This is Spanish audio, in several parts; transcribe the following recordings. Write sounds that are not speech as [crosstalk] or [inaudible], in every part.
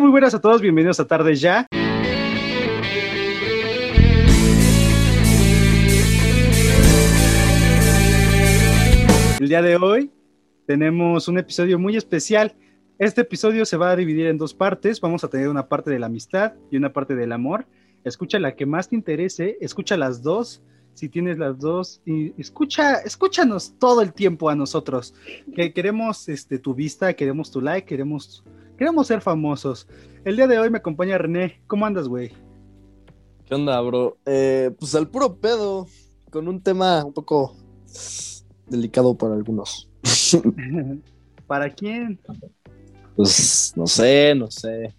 Muy buenas a todos, bienvenidos a Tarde Ya. El día de hoy tenemos un episodio muy especial. Este episodio se va a dividir en dos partes. Vamos a tener una parte de la amistad y una parte del amor. Escucha la que más te interese, escucha las dos. Si tienes las dos, y escucha, escúchanos todo el tiempo a nosotros. Que queremos este, tu vista, queremos tu like, queremos, queremos ser famosos. El día de hoy me acompaña René. ¿Cómo andas, güey? ¿Qué onda, bro? Eh, pues al puro pedo, con un tema un poco delicado para algunos. [laughs] ¿Para quién? Pues no sé, no sé.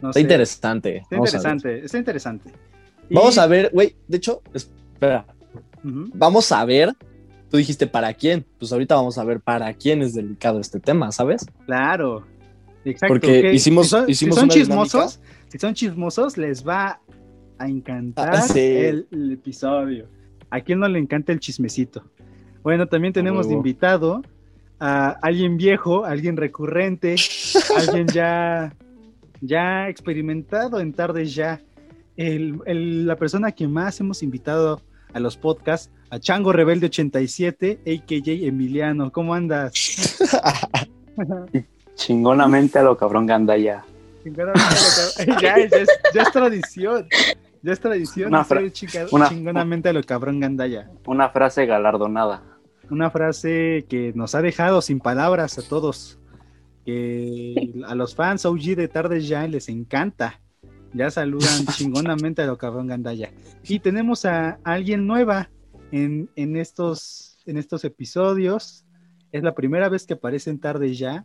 No está sé. interesante. Está Vamos interesante, está interesante. Y- Vamos a ver, güey. De hecho, espera. Vamos a ver. Tú dijiste para quién. Pues ahorita vamos a ver para quién es delicado este tema, ¿sabes? Claro. Exacto. Porque que hicimos- si son, si hicimos son una chismosos, si son chismosos, les va a encantar Ah, sí. el, el episodio. ¿A quién no le encanta el chismecito? Bueno, también tenemos de invitado a alguien viejo, alguien recurrente, [laughs] alguien ya, ya experimentado en tardes ya. El- el- la persona que más hemos invitado a los podcasts, a Chango Rebelde 87, a.k.a. Emiliano. ¿Cómo andas? [laughs] Chingonamente a lo cabrón Gandaya. Chingonamente a lo cab- ya, [laughs] ya es, ya es tradición. Ya es tradición chica- una- chingonamente a lo cabrón Gandaya. Una frase galardonada. Una frase que nos ha dejado sin palabras a todos. Que a los fans OG de Tardes Ya les encanta. Ya saludan [laughs] chingonamente a lo cabrón Gandaya. Y tenemos a alguien nueva en, en, estos, en estos episodios. Es la primera vez que aparece en Tardes Ya.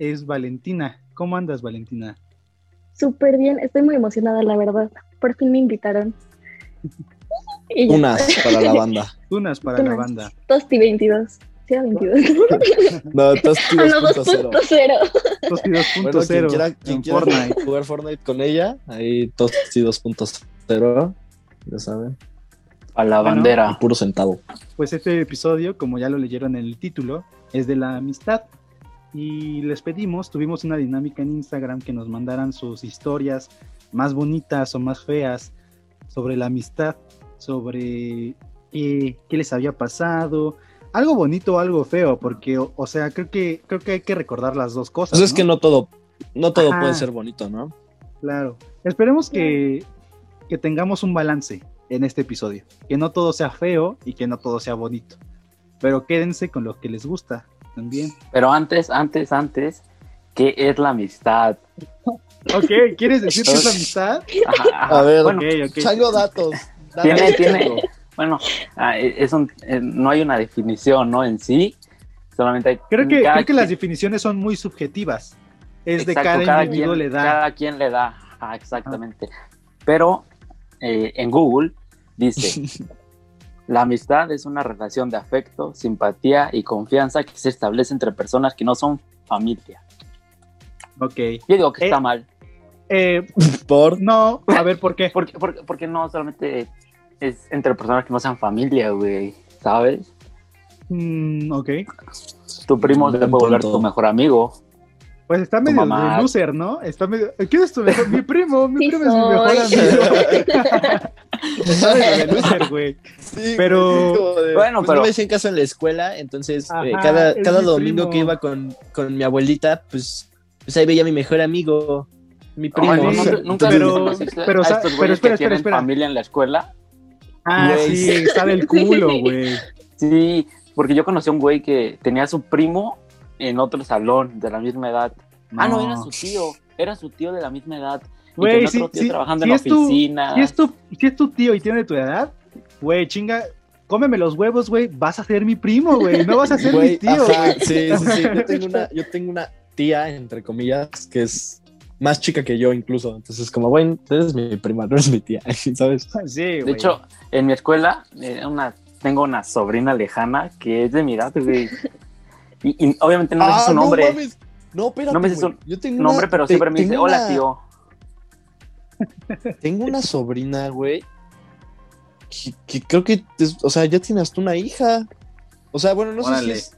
Es Valentina. ¿Cómo andas, Valentina? Súper bien, estoy muy emocionada, la verdad. Por fin me invitaron. [laughs] Unas para la banda. Unas para la banda. Tosti 22. Sí, era 22. [laughs] No, Tosti Ah, no, 2.0. 2.0. Tosti Bueno, 2.0 quien quiera, quien en quiera Fortnite. jugar Fortnite con ella, ahí Tosti 2.0, ya saben. A la Bueno. Bandera. puro sentado. Pues este episodio, como ya lo leyeron en el título, es de la amistad. Y les pedimos, tuvimos una dinámica en Instagram que nos mandaran sus historias más bonitas o más feas sobre la amistad, sobre eh, qué les había pasado, algo bonito o algo feo, porque, o, o sea, creo que, creo que hay que recordar las dos cosas. Pues es que no todo, no todo Ajá. puede ser bonito, ¿no? Claro. Esperemos que, que tengamos un balance en este episodio. Que no todo sea feo y que no todo sea bonito. Pero quédense con lo que les gusta también. Pero antes, antes, antes, ¿qué es la amistad? Ok, ¿quieres decir que es la amistad? Ajá, ajá. A ver, bueno, Ok, ok. Chango datos. tiene, tiene, bueno, ah, es un, eh, no hay una definición, ¿no? En sí, solamente hay. Creo que, creo que las definiciones son muy subjetivas. Es de cada, individuo quien, le da. Cada quien le da, ajá, exactamente. Pero eh, en Google dice, [laughs] la amistad es una relación de afecto, simpatía y confianza que se establece entre personas que no son familia. Ok. Yo digo que Eh, está mal, Eh, [laughs] Por no, a ver por qué. [laughs] porque, porque, porque no solamente es entre personas que no sean familia, güey, ¿sabes? Mm, ok. Tu primo Buen puede volver tu mejor amigo. Pues está medio mamá. de loser, ¿no? Está medio. ¿Quién es tu mejor? Mi [laughs] primo, mi Sí primo es mi mejor soy. amigo. [laughs] está medio de loser, güey. Sí, Pero- de, Bueno, pues pero- no me hacían caso en la escuela, entonces Ajá, eh, cada, es cada mi domingo primo. que iba con, con mi abuelita, pues, pues ahí veía a mi mejor amigo, mi primo. Ay, no, Sí, nunca- nunca pero- pero, a estos pero güeyes espera, que espera, tienen espera. familia en la escuela. Ah, Güey, sí. está del culo, güey. [laughs] Sí, porque yo conocí a un güey que tenía a su primo en otro salón de la misma edad. Ah, no, era su tío, era su tío de la misma edad. Y Güey, sí, otro tío sí, trabajando si en es tu- oficina. Si es, tu, si es tu tío y tiene tu edad, güey, chinga, cómeme los huevos, güey, vas a ser mi primo, güey, no vas a ser mi tío, ajá, [laughs] sí, sí, sí. Yo tengo, una, yo tengo una tía, entre comillas, que es más chica que yo incluso. Entonces, como, güey, eres mi prima, no eres mi tía, [laughs] ¿sabes? Sí, güey. De hecho, en mi escuela eh, una, tengo una sobrina lejana que es de mi edad, güey. Y, y obviamente no me sé su nombre. Ah, No, mames. no espérate, No me sé su. Yo tengo nombre, una- pero te- siempre me dice, hola tío. [laughs] Tengo una sobrina, güey, que, que creo que, es- o sea, ya tienes tú una hija. O sea, bueno, no sé si es...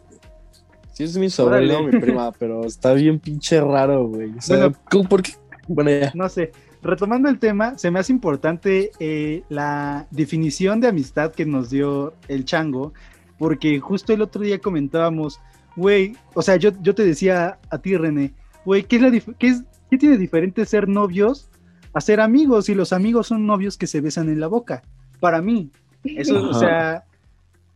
Sí, es mi sobrino, Órale. mi prima, [laughs] pero está bien pinche raro, güey. O sea, Bueno. ¿cómo- ¿por qué? Bueno, ya. No sé. Retomando el tema, se me hace importante eh, la definición de amistad que nos dio el chango, porque justo el otro día comentábamos, güey, o sea, yo, yo te decía a ti, René, güey, ¿qué, es la qué, es, ¿qué tiene diferente ser novios a ser amigos? Y los amigos son novios que se besan en la boca, para mí. Eso, o sea,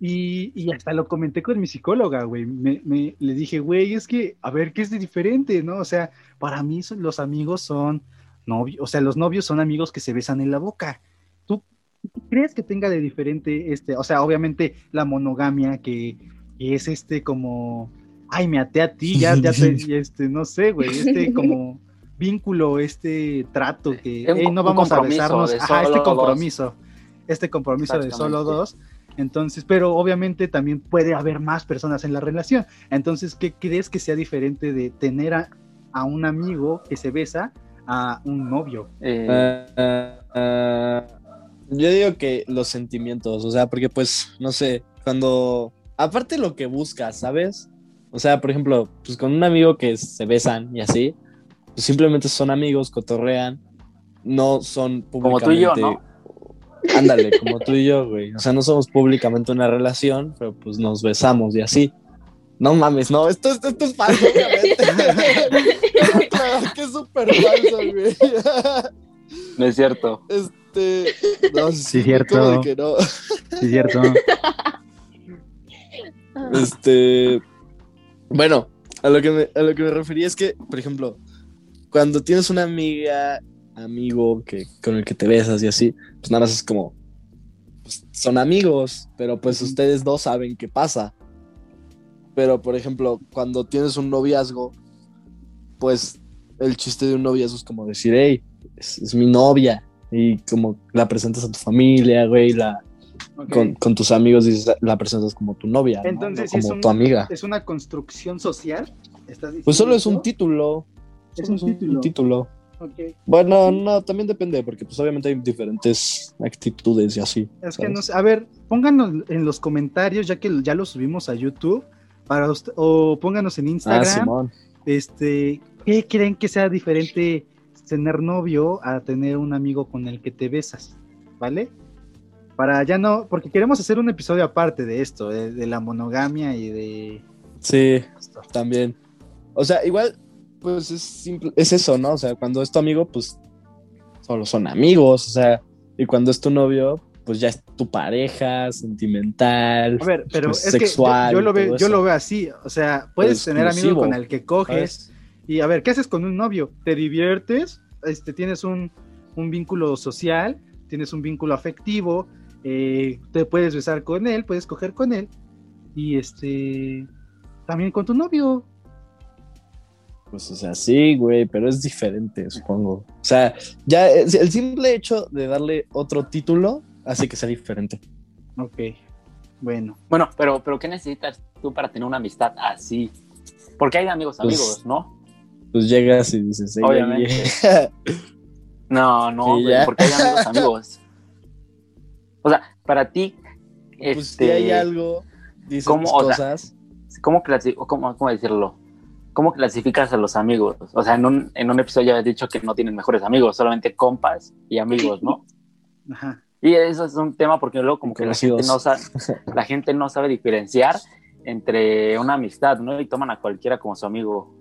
y, y hasta lo comenté con mi psicóloga, güey. Me, me- le dije, güey, es que, a ver, ¿qué es de diferente, no? O sea, para mí son- los amigos son novios, o sea, los novios son amigos que se besan en la boca. ¿Tú crees que tenga de diferente este? O sea, obviamente la monogamia que, que es este como, ay, me até a ti, [laughs] ya, ya te, y este, no sé, güey, este [laughs] como vínculo, este trato que, Un "Ey, co- no vamos a besarnos, ajá, este dos. compromiso, este compromiso de solo dos. Entonces, pero obviamente también puede haber más personas en la relación. Entonces, ¿qué crees que sea diferente de tener a, a un amigo que se besa a un novio? Eh, ah, yo digo que los sentimientos, o sea, porque pues, no sé, cuando, aparte lo que buscas, ¿sabes? O sea, por ejemplo, pues con un amigo que se besan y así, pues simplemente son amigos, cotorrean, no son Como tú y yo, públicamente... Ándale, como tú y yo, güey. O sea, no somos públicamente una relación, pero pues nos besamos y así. No mames, no, esto, esto, esto es falso, obviamente. claro que es súper falso, güey. no es cierto. Este. No, Sí, cierto. ¿cómo de que no? Sí, cierto. [laughs] Este. Bueno, a lo, que me, a lo que me refería es que, por ejemplo, cuando tienes una amiga, amigo que, con el que te besas y así, pues nada más es como. pues, son amigos, pero pues ustedes dos saben qué pasa. Pero, por ejemplo, cuando tienes un noviazgo, pues el chiste de un noviazgo es como decir, hey, es, es mi novia. Y como la presentas a tu familia, güey, la, Con, con tus amigos dices, la presentas como tu novia, ¿no? Entonces, No es como un- tu amiga. ¿Es una construcción social? ¿Estás Pues solo es un título. Es un título. Bueno, no, también depende, porque pues obviamente hay diferentes actitudes y así. Es que ¿sabes? no sé. A ver, pónganos en los comentarios, ya que ya lo subimos a YouTube, para ust- o pónganos en Ah, Instagram, Simón. este, ¿qué creen que sea diferente tener novio a tener un amigo con el que te besas? ¿Vale? Para ya no, porque queremos hacer un episodio aparte de esto, de, de la monogamia y de Sí, esto. también. O sea, igual, pues es simple, es eso, ¿no? O sea, cuando es tu amigo, pues solo son amigos, o sea, y cuando es tu novio, pues ya es tu pareja, sentimental. A ver, pero pues, es sexual que yo, yo lo veo, yo lo veo así, o sea, puedes tener amigos con el que coges, ¿sabes? Y a ver, ¿qué haces con un novio? ¿Te diviertes? Este, ¿Tienes un, un vínculo social? ¿Tienes un vínculo afectivo? Eh, te puedes besar con él, puedes coger con él. Y este, también con tu novio. Pues, o sea, sí, güey, pero es diferente, supongo. O sea, ya el simple hecho de darle otro título hace que sea diferente. Ok, bueno. Bueno, pero, pero ¿qué necesitas tú para tener una amistad así? Porque hay amigos Pues, amigos, ¿no? Pues llegas y dices, "Ey, Obviamente. ey, ey". [laughs] No, no, Sí, güey, porque hay amigos amigos. O sea, para ti, pues este, si hay algo, dices ¿cómo? O sea, cosas. ¿cómo, cómo, cómo decirlo? ¿Cómo clasificas a los amigos? O sea, en un, en un episodio ya habías dicho que no tienen mejores amigos, solamente compas y amigos, ¿no? [laughs] Ajá. Y eso es un tema porque luego como que la gente, no sabe, la gente no sabe diferenciar entre una amistad, ¿no? Y toman a cualquiera como su amigo.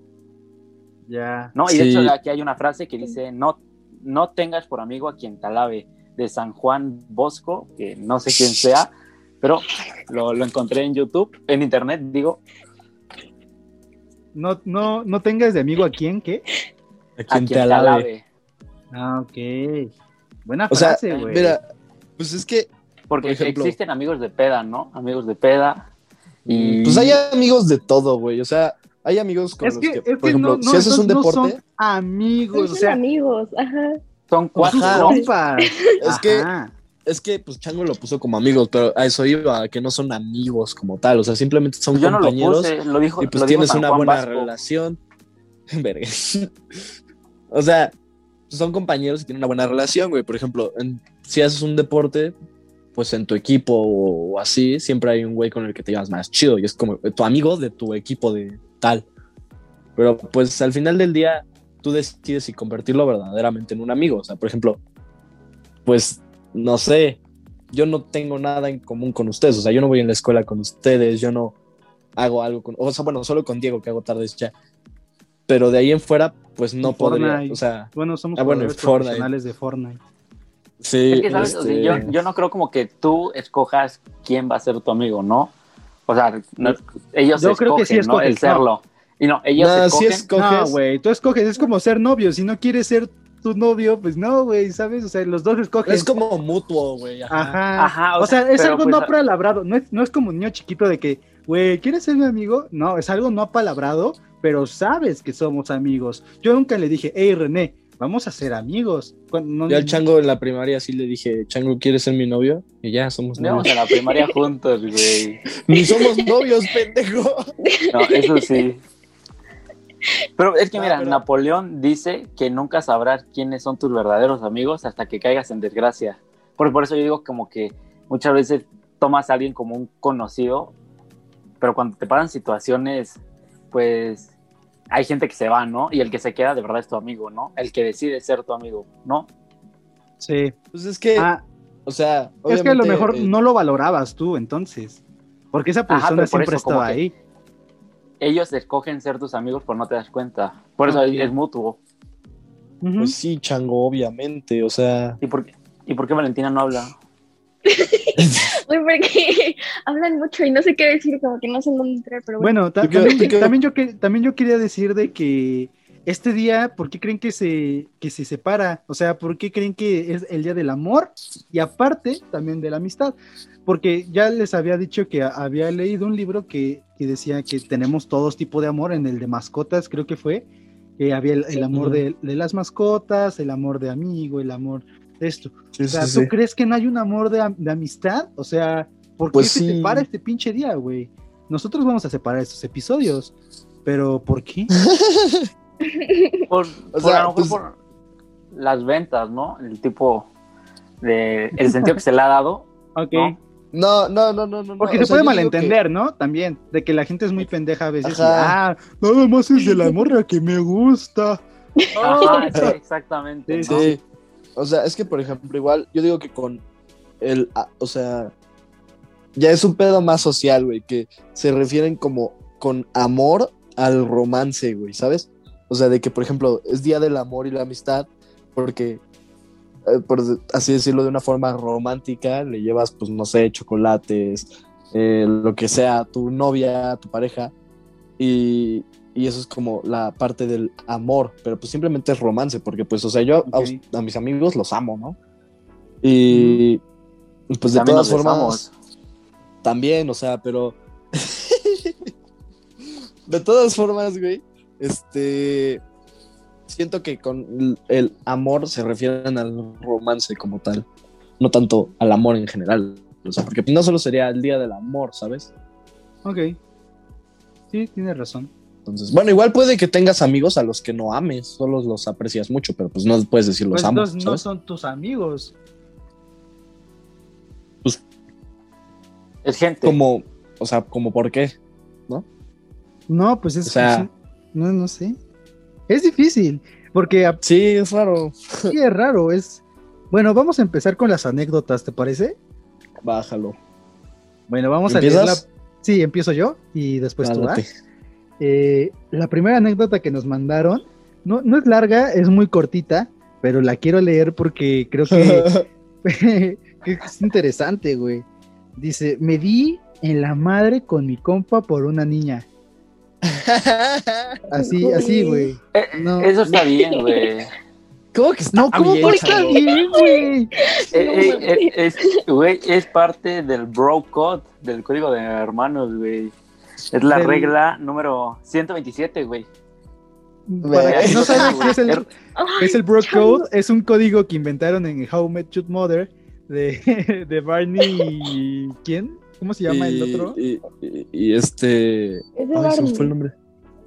Ya. No, y de Sí. hecho aquí hay una frase que dice, no, no tengas por amigo a quien te alabe, de San Juan Bosco, que no sé quién sea, pero lo, lo encontré en YouTube, en internet, digo, No, no, no tengas de amigo a quién, ¿qué? A a quien te te alabe. alabe. Ah, ok. Buena O frase, güey. mira, pues es que, Porque Por ejemplo- existen amigos de peda, ¿no? Amigos de peda. Y pues hay amigos de todo, güey. O sea, hay amigos con es los que, que, es que por ejemplo, no, no, si haces un no deporte, son amigos, Son o sea, amigos, ajá. Son cuatro. compas. es que Ajá. es que pues Chango lo puso como amigos, pero a eso iba, a que no son amigos como tal, o sea, simplemente son Yo no lo compañeros puse, lo dijo. y pues lo tienes una Juan buena Vasco. relación. [laughs] Verga. o sea, son compañeros y tienen una buena relación, güey. Por ejemplo, en- si haces un deporte, pues en tu equipo o, así, siempre hay un güey con el que te llevas más chido y es como tu amigo de tu equipo de tal. Pero pues al final del día tú decides si convertirlo verdaderamente en un amigo. O sea, por ejemplo, pues no sé, yo no tengo nada en común con ustedes. O sea, yo no voy en la escuela con ustedes, yo no hago algo con, o sea, bueno, solo con Diego que hago tardes ya. Pero de ahí en fuera, pues no podría, Fortnite. o sea, Bueno, somos Ah, bueno, profesionales de Fortnite. sí. Es que, ¿sabes? O sea, este, yo, yo no creo como que tú escojas quién va a ser tu amigo, ¿no? O sea, no- ellos Yo escogen, creo que sí ¿no? escoges, El no. Y no, ellos Nah, sí escogen. escoges. No, güey, tú escoges, es como ser novio. Si no quieres ser tu novio, pues no, güey, ¿sabes? O sea, los dos escogen. es como mutuo, güey. ajá. Ajá. Ajá, o, o sea, sea, es algo pues, no apalabrado. No es, no es como un niño chiquito de que, güey, ¿quieres ser mi amigo? No, es algo no apalabrado, pero sabes que somos amigos. Yo nunca le dije, hey, René, vamos a ser amigos. Cuando- no- Yo al Chango en la primaria sí le dije, Chango, ¿quieres ser mi novio? Y ya, somos novios. a la primaria [laughs] juntos, güey. Ni somos novios, pendejo. No, eso sí. Pero es que No, mira, pero- Napoleón dice que nunca sabrás quiénes son tus verdaderos amigos hasta que caigas en desgracia. Por, por eso yo digo como que muchas veces tomas a alguien como un conocido, pero cuando te paran situaciones, pues hay gente que se va, ¿no? Y el que se queda de verdad es tu amigo, ¿no? El que decide ser tu amigo, ¿no? Sí. Pues es que, Ah, o sea, es que a lo mejor eh, no lo valorabas tú, entonces. Porque esa persona por siempre eso, estaba que- ahí. Ellos escogen ser tus amigos, pero no te das cuenta. Por eso Ok. es, es mutuo. Pues sí, Chango, obviamente, o sea. ¿Y por, qué- ¿Y por qué Valentina no habla? Uy, [laughs] porque [laughs] hablan mucho y no sé qué decir, como que no sé dónde entrar, pero bueno. Bueno, ta- ¿Tú qué- también, yo que, también yo quería decir de que este día, ¿por qué creen que se, que se separa? O sea, ¿por qué creen que es el día del amor? Y aparte, también de la amistad. Porque ya les había dicho que había leído un libro que, que decía que tenemos todos tipo de amor, en el de mascotas creo que fue, que había el, amor de, de las mascotas, el amor de amigo, el amor de esto. Sí, O sea, sí, ¿tú sí. crees que no hay un amor de, am- de amistad? O sea, ¿por qué Pues se sí. separa este pinche día, güey? Nosotros vamos a separar estos episodios, pero ¿por qué? [laughs] Por, O por sea, a lo mejor pues- por las ventas, ¿no? El tipo de el sentido que se le ha dado. Ok. ¿no? No, no, no, no, no. Porque no, o se sea, puede malentender, ¿no? También, de que la gente es muy pendeja a veces. ah, nada más es de la morra que me gusta. [laughs] Ajá, sí, exactamente. Sí, ¿no? Sí. O sea, es que, por ejemplo, igual, yo digo que con el, ah, o sea, ya es un pedo más social, güey, que se refieren como con amor al romance, güey, ¿sabes? O sea, de que, por ejemplo, es Día del Amor y la Amistad, porque, por así decirlo de una forma romántica, le llevas, pues, no sé, chocolates, eh, lo que sea, a tu novia, a tu pareja, y, y eso es como la parte del amor, pero pues simplemente es romance, porque pues, o sea, yo a, mis amigos los amo, ¿no? Y pues de También todas formas, también, o sea, pero... [laughs] de todas formas, güey, este... Siento que con el- amor se refieren al romance como tal, no tanto al amor en general. O sea, porque no solo sería el día del amor, ¿sabes? Ok. Sí, tienes razón. Entonces, bueno, igual puede que tengas amigos a los que no ames, solo los aprecias mucho, pero pues no puedes decir los Pues amo, no, no son tus amigos. Es gente. Como, o sea, como por qué. No, pues es O sea- no, no sé. Es difícil, porque Sí, es raro. sí es raro, es... Bueno, vamos a empezar con las anécdotas, ¿te parece? Bájalo. Bueno, vamos a leer la... Sí, empiezo yo y después tú vas. Eh, la primera anécdota que nos mandaron no, no es larga, es muy cortita, pero la quiero leer porque creo que, que [laughs] [laughs] es interesante, güey. Dice, me di en la madre con mi compa por una niña. Así, así, güey. Eh, no. Eso está bien, güey. ¿Cómo que está No, ¿cómo bien, que está bien, güey? eh, eh, es, güey, es parte del bro code, del código de hermanos, güey. Es la Del- regla número 127, güey. Para quien no Güey. sabe qué es el, es el Bro. Code, es un código que inventaron en How Met Your Mother de, [laughs] de Barney y... ¿Quién? ¿Cómo se llama el otro? Y, y- y este. Es de Ay, se me Barney. fue el nombre.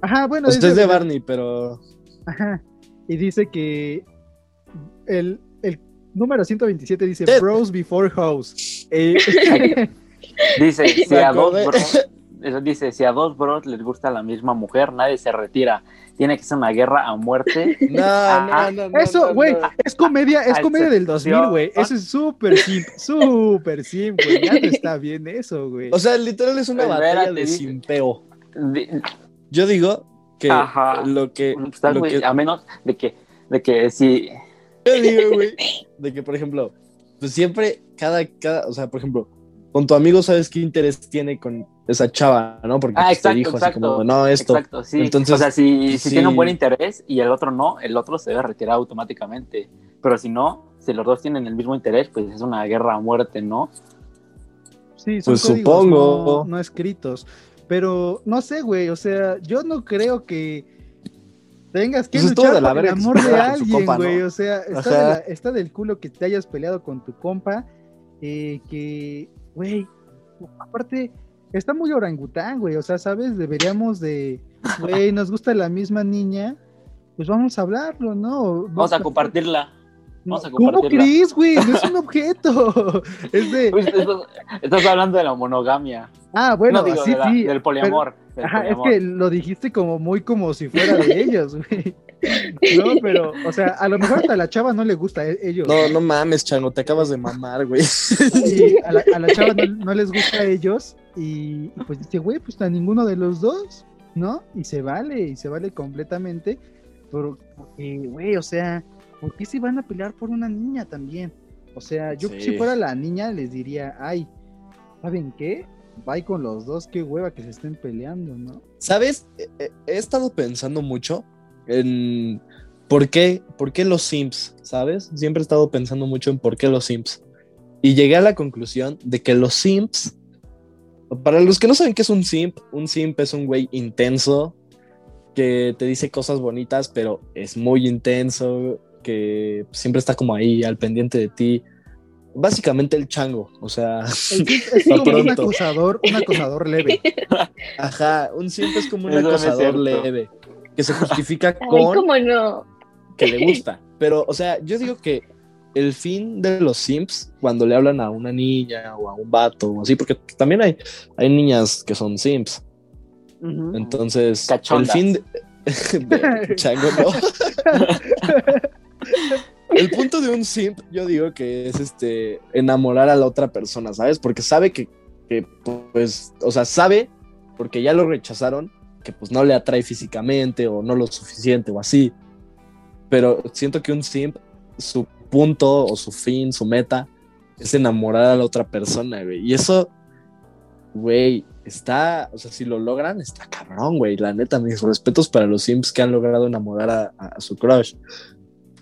Ajá, bueno. Sea, ese- es de Barney, pero. Ajá. Y dice que el, el número 127 dice Ted. Bros Before House. Eh, [laughs] Dice, si a dos bros, eso dice, si a dos bros les gusta la misma mujer, nadie se retira. Tiene que ser una guerra a muerte. [laughs] No, no, no, no. eso, güey, no. es comedia, es comedia del excepción. 2000, güey. Eso es súper simp, súper simp, güey. Ya no está bien eso, güey. O sea, literal es una Espérate, batalla de simpeo. Yo digo que Ajá. lo que. Está, lo que- A menos de que, de que si Yo digo, güey, de que, por ejemplo, pues siempre, cada, cada, o sea, por ejemplo, con tu amigo sabes qué interés tiene con esa chava, ¿no? Porque Ah, pues, te exacto, dijo así como, no, esto. Exacto, sí. Entonces, o sea, si, si sí. tiene un buen interés y el otro no, el otro se debe retirar automáticamente. Pero si no, si los dos tienen el mismo interés, pues es una guerra a muerte, ¿no? Sí, son Pues códigos supongo. No, no escritos. Pero no sé, güey. O sea, yo no creo que tengas que Pues luchar por el amor [laughs] de alguien, compa, ¿no? güey. O sea, está, Ajá. de la- está del culo que te hayas peleado con tu compa. eh, que, güey, aparte, está muy orangután, güey. O sea, ¿sabes? Deberíamos de, güey, [laughs] nos gusta la misma niña. Pues vamos a hablarlo, ¿no? Vamos a compartirla. Vamos a ¿Cómo compartirla. crees, güey? No es un [laughs] objeto. [laughs] es de. Pues, estás, estás hablando de la monogamia. Ah, bueno, no digo, sí, de la- sí. del poliamor. del Ajá, es que lo dijiste como muy como si fuera de ellos, güey. No, pero, o sea, a lo mejor a la chava no le gusta a ellos. No, no mames, chango, te acabas de mamar, güey. A la, a la chava no, no les gusta a ellos. Y, y pues dice, güey, pues a ninguno de los dos, ¿no? Y se vale, y se vale completamente. Por- Porque, güey, o sea, ¿por qué se van a pelear por una niña también? O sea, yo Sí. si fuera la niña les diría, ay, ¿saben qué? Bye con los dos, qué hueva que se estén peleando, ¿no? ¿Sabes? He, he- he estado pensando mucho en por qué, por qué los Sims, ¿sabes? Siempre he estado pensando mucho en por qué los Sims. Y llegué a la conclusión de que los Sims, para los que no saben qué es un Simp, un Simp es un güey intenso que te dice cosas bonitas, pero es muy intenso, que siempre está como ahí al pendiente de ti. Básicamente el chango, o sea, Es, [laughs] es- como un acosador, un acosador leve. [laughs] ajá, un Simp es como un Eso acosador leve, que se [laughs] justifica Ay, con cómo no. que le gusta. Pero, o sea, yo digo que el fin de los simps, cuando le hablan a una niña o a un vato o así, porque también hay, hay niñas que son simps. Entonces, Cachondas. el fin de... [laughs] de- [laughs] Chango, no. el punto de un simp, yo digo que es este enamorar a la otra persona, ¿sabes? Porque sabe que, que, pues, o sea, sabe, porque ya lo rechazaron, que pues no le atrae físicamente o no lo suficiente o así. Pero siento que un simp, su punto o su fin, su meta, es enamorar a la otra persona, güey. Y eso, güey, está, o sea, si lo logran, está cabrón, güey. La neta, mis respetos para los simps que han logrado enamorar a, a su crush.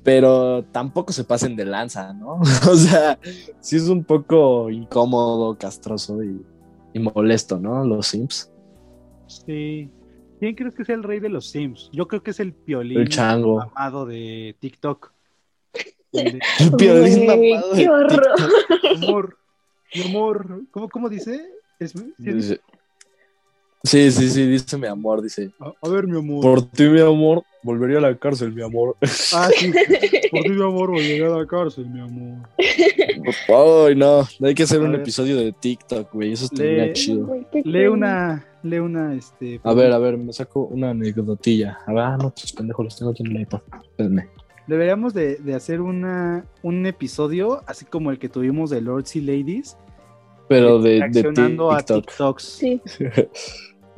Pero tampoco se pasen de lanza, ¿no? [laughs] o sea, sí es un poco incómodo, castroso y, y molesto, ¿no? Los simps. Sí. ¿Quién crees que sea el rey de los Sims? Yo creo que es el piolín El chango. amado de TikTok. El de, El piolín [laughs] Güey, mamado qué de horror. TikTok. mi amor, mi amor, ¿cómo, cómo dice? Es- ¿sí dice? Sí, sí, sí, dice mi amor, dice. A, a ver, mi amor. Por ti, mi amor, volvería a la cárcel, mi amor. [laughs] Ah, sí. Por ti, mi amor, voy a la cárcel, mi amor. Ay, no, hay que hacer A un ver. episodio de TikTok, güey, eso estaría Le- chido. Lee una, lee una, este. A ver, a ver, me saco una anecdotilla. A ver, ah, no, pues pendejo, los tengo aquí en el iPad. Espérenme. Deberíamos de, de hacer una, un episodio, así como el que tuvimos de Lords y Ladies, Pero de, de reaccionando a TikTok. TikToks. Sí.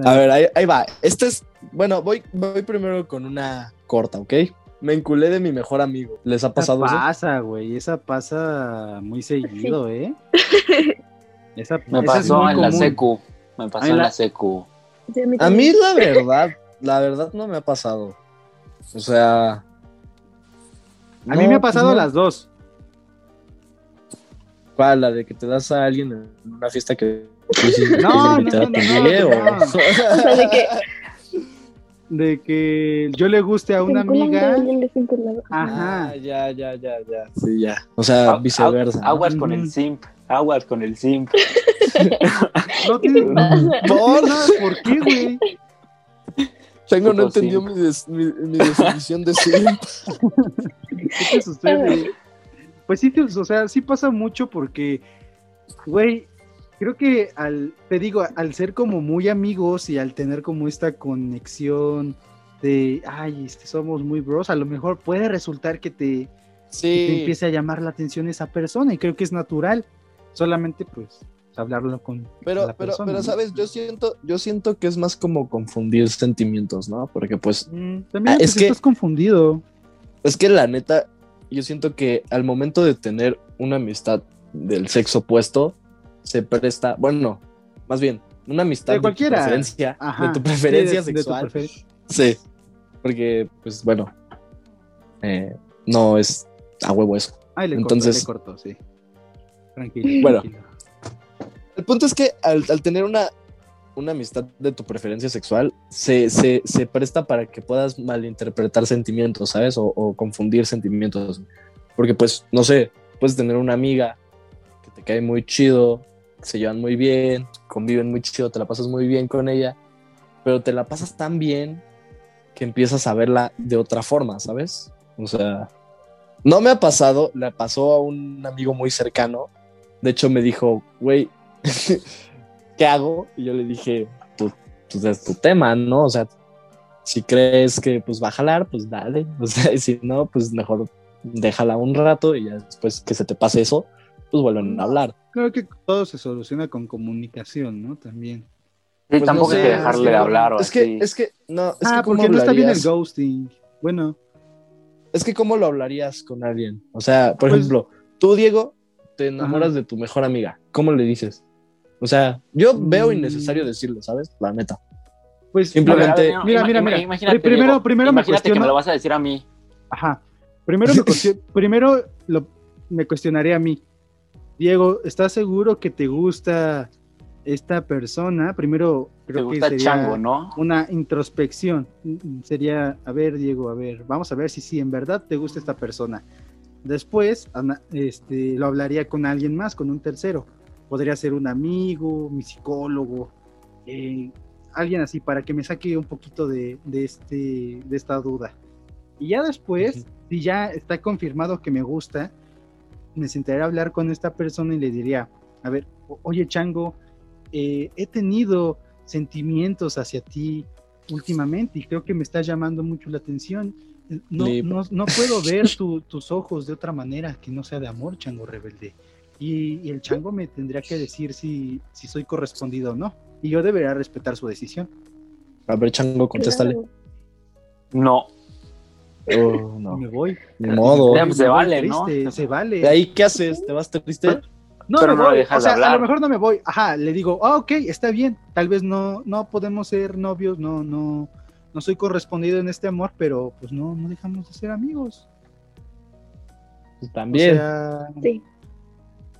A ver, ahí, ahí va. Este es, bueno, voy, voy primero con una corta, ¿ok? Me enculé de mi mejor amigo. ¿Les ha Esa pasado eso? pasa, güey. Esa pasa muy seguido, ¿eh? [laughs] Esa, Me esa es pasó muy en la común. secu. Me pasó en la- la secu. Sí, a mí A mí la verdad, la verdad no me ha pasado. O sea... A mí me ha pues pasado no. las dos. ¿Cuál? ¿La de que te das a alguien en una fiesta que [laughs] No, invitar no, a tu no, no, o- no. O sea, de que [laughs] De que yo le guste a una amiga. Ajá. Ah, ya, ya, ya, ya. Sí, ya. O sea, Agu- viceversa. Aguas con el simp. Aguas con el simp. [laughs] No ¿Qué tiene, te pasa? por qué, güey. Chango no entendió mi, des- mi- mi definición de simp. [laughs] [laughs] ¿Qué te sucede? Pues sí, o sea, sí pasa mucho porque, güey, creo que al, te digo, al ser como muy amigos y al tener como esta conexión de, ay, este, somos muy bros, a lo mejor puede resultar que te, que te Sí. empiece a llamar la atención esa persona y creo que es natural, solamente pues hablarlo con Pero, la pero, persona, pero, ¿no? ¿sabes? Yo siento, yo siento que es más como confundir sentimientos, ¿no? Porque pues, Mm, también Ah, pues, es que- estás confundido. es que la neta, yo siento que al momento de tener una amistad del sexo opuesto, se presta, bueno, más bien, una amistad De de, cualquiera. tu preferencia, Ajá, de tu preferencia sí, de- de tu sexual. prefer- Sí, porque, pues bueno, eh, no es a huevo eso. Ay, le Entonces- cortó, le cortó, sí. Tranquilo. Bueno. tranquilo. El punto es que al, al tener una, una amistad de tu preferencia sexual, se, se, se presta para que puedas malinterpretar sentimientos, ¿sabes? O, o confundir sentimientos. Porque, pues, no sé, puedes tener una amiga que te cae muy chido, se llevan muy bien, conviven muy chido, te la pasas muy bien con ella, pero te la pasas tan bien que empiezas a verla de otra forma, ¿sabes? O sea, no me ha pasado, le pasó a un amigo muy cercano. De hecho, me dijo, güey, [laughs] ¿qué hago? Y yo le dije, pues, pues es tu tema, ¿no? O sea, si crees que pues va a jalar, pues dale. [laughs] O sea, y si no, pues mejor déjala un rato y ya después que se te pase eso, pues vuelven a hablar. Creo que todo se soluciona con comunicación, ¿no? También. Sí, Pues tampoco no hay que dejarle es que- hablar o Es así. que, es que, no, es ah, que ¿cómo porque no está bien el ghosting. Bueno, Es que cómo lo hablarías con alguien. O sea, por Pues- ejemplo, tú, Diego, te enamoras de tu mejor amiga. ¿Cómo le dices? O sea, yo veo Mm. innecesario decirle, ¿sabes? La neta. pues Simplemente- Mira, mira, mira. Imagínate, Primero- primero me imagínate que cuestiono- me lo vas a decir a mí. Ajá. Primero me, [laughs] primero lo- me cuestionaría a mí. Diego, ¿estás seguro que te gusta esta persona? Primero Te creo que gusta sería chango, ¿no? una introspección. Sería, a ver, Diego, a ver, vamos a ver si sí, en verdad te gusta esta persona. Después, este, lo hablaría con alguien más, con un tercero. Podría ser un amigo, mi psicólogo, eh, alguien así, para que me saque un poquito de, de este, de esta duda. Y ya después, Ujú. si ya está confirmado que me gusta, me sentaría a hablar con esta persona y le diría, a ver, oye Chango, eh, he tenido sentimientos hacia ti últimamente y creo que me está llamando mucho la atención. No, no, no puedo ver [laughs] tu- tus ojos de otra manera que no sea de amor, Chango Rebelde. Y, y el Chango me tendría que decir si, si soy correspondido o no. Y yo debería respetar su decisión. A ver, Chango, contéstale. Claro. No. Oh, no. me voy. Ni modo. Ya, Me se vale, ¿no? triste, Se vale. ¿De ahí qué haces? ¿Te vas triste? No Pero me no voy, dejas o sea, de a hablar. lo mejor no me voy. Ajá, le digo, ah, ok, está bien. Tal vez no, no podemos ser novios, no, no, no soy correspondido en este amor, pero pues no, no dejamos de ser amigos. Pues O también. sea, Sí.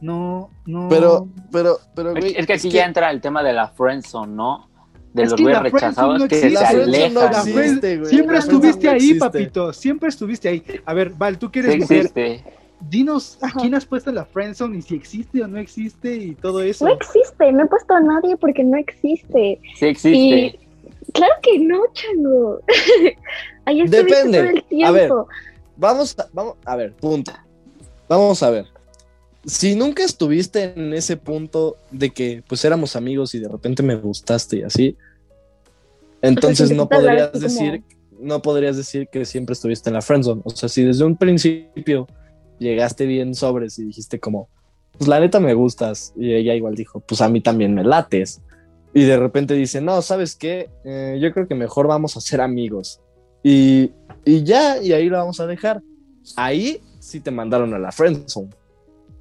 No, no. pero, pero, pero, Es güey. que- es que aquí ya entra el tema de la friendzone, ¿no? De Es los que güeyes rechazados no que se La friendzone no alejan. Existe, güey. Siempre La estuviste no ahí, existe. papito. Siempre estuviste ahí. A ver, Val, tú que eres Sí mujer, existe. dinos a quién has puesto la friendzone y si existe o no existe y todo eso. No existe, no he puesto a nadie porque no existe. Sí existe. Claro que no, chango. [laughs] Ahí estuviste Depende. todo el A ver. tiempo. Vamos, a, vamos, a ver, punto. Vamos a ver. Si nunca estuviste en ese punto de que pues éramos amigos y de repente me gustaste y así, entonces [laughs] no podrías decir, no podrías decir que siempre estuviste en la friendzone. O sea, si desde un principio llegaste bien sobres y dijiste como, pues la neta me gustas, y ella igual dijo, pues a mí también me lates. Y de repente dice, no, ¿sabes qué? Eh, yo creo que mejor vamos a ser amigos. Y, y ya, y ahí lo vamos a dejar. Ahí sí te mandaron a la friendzone,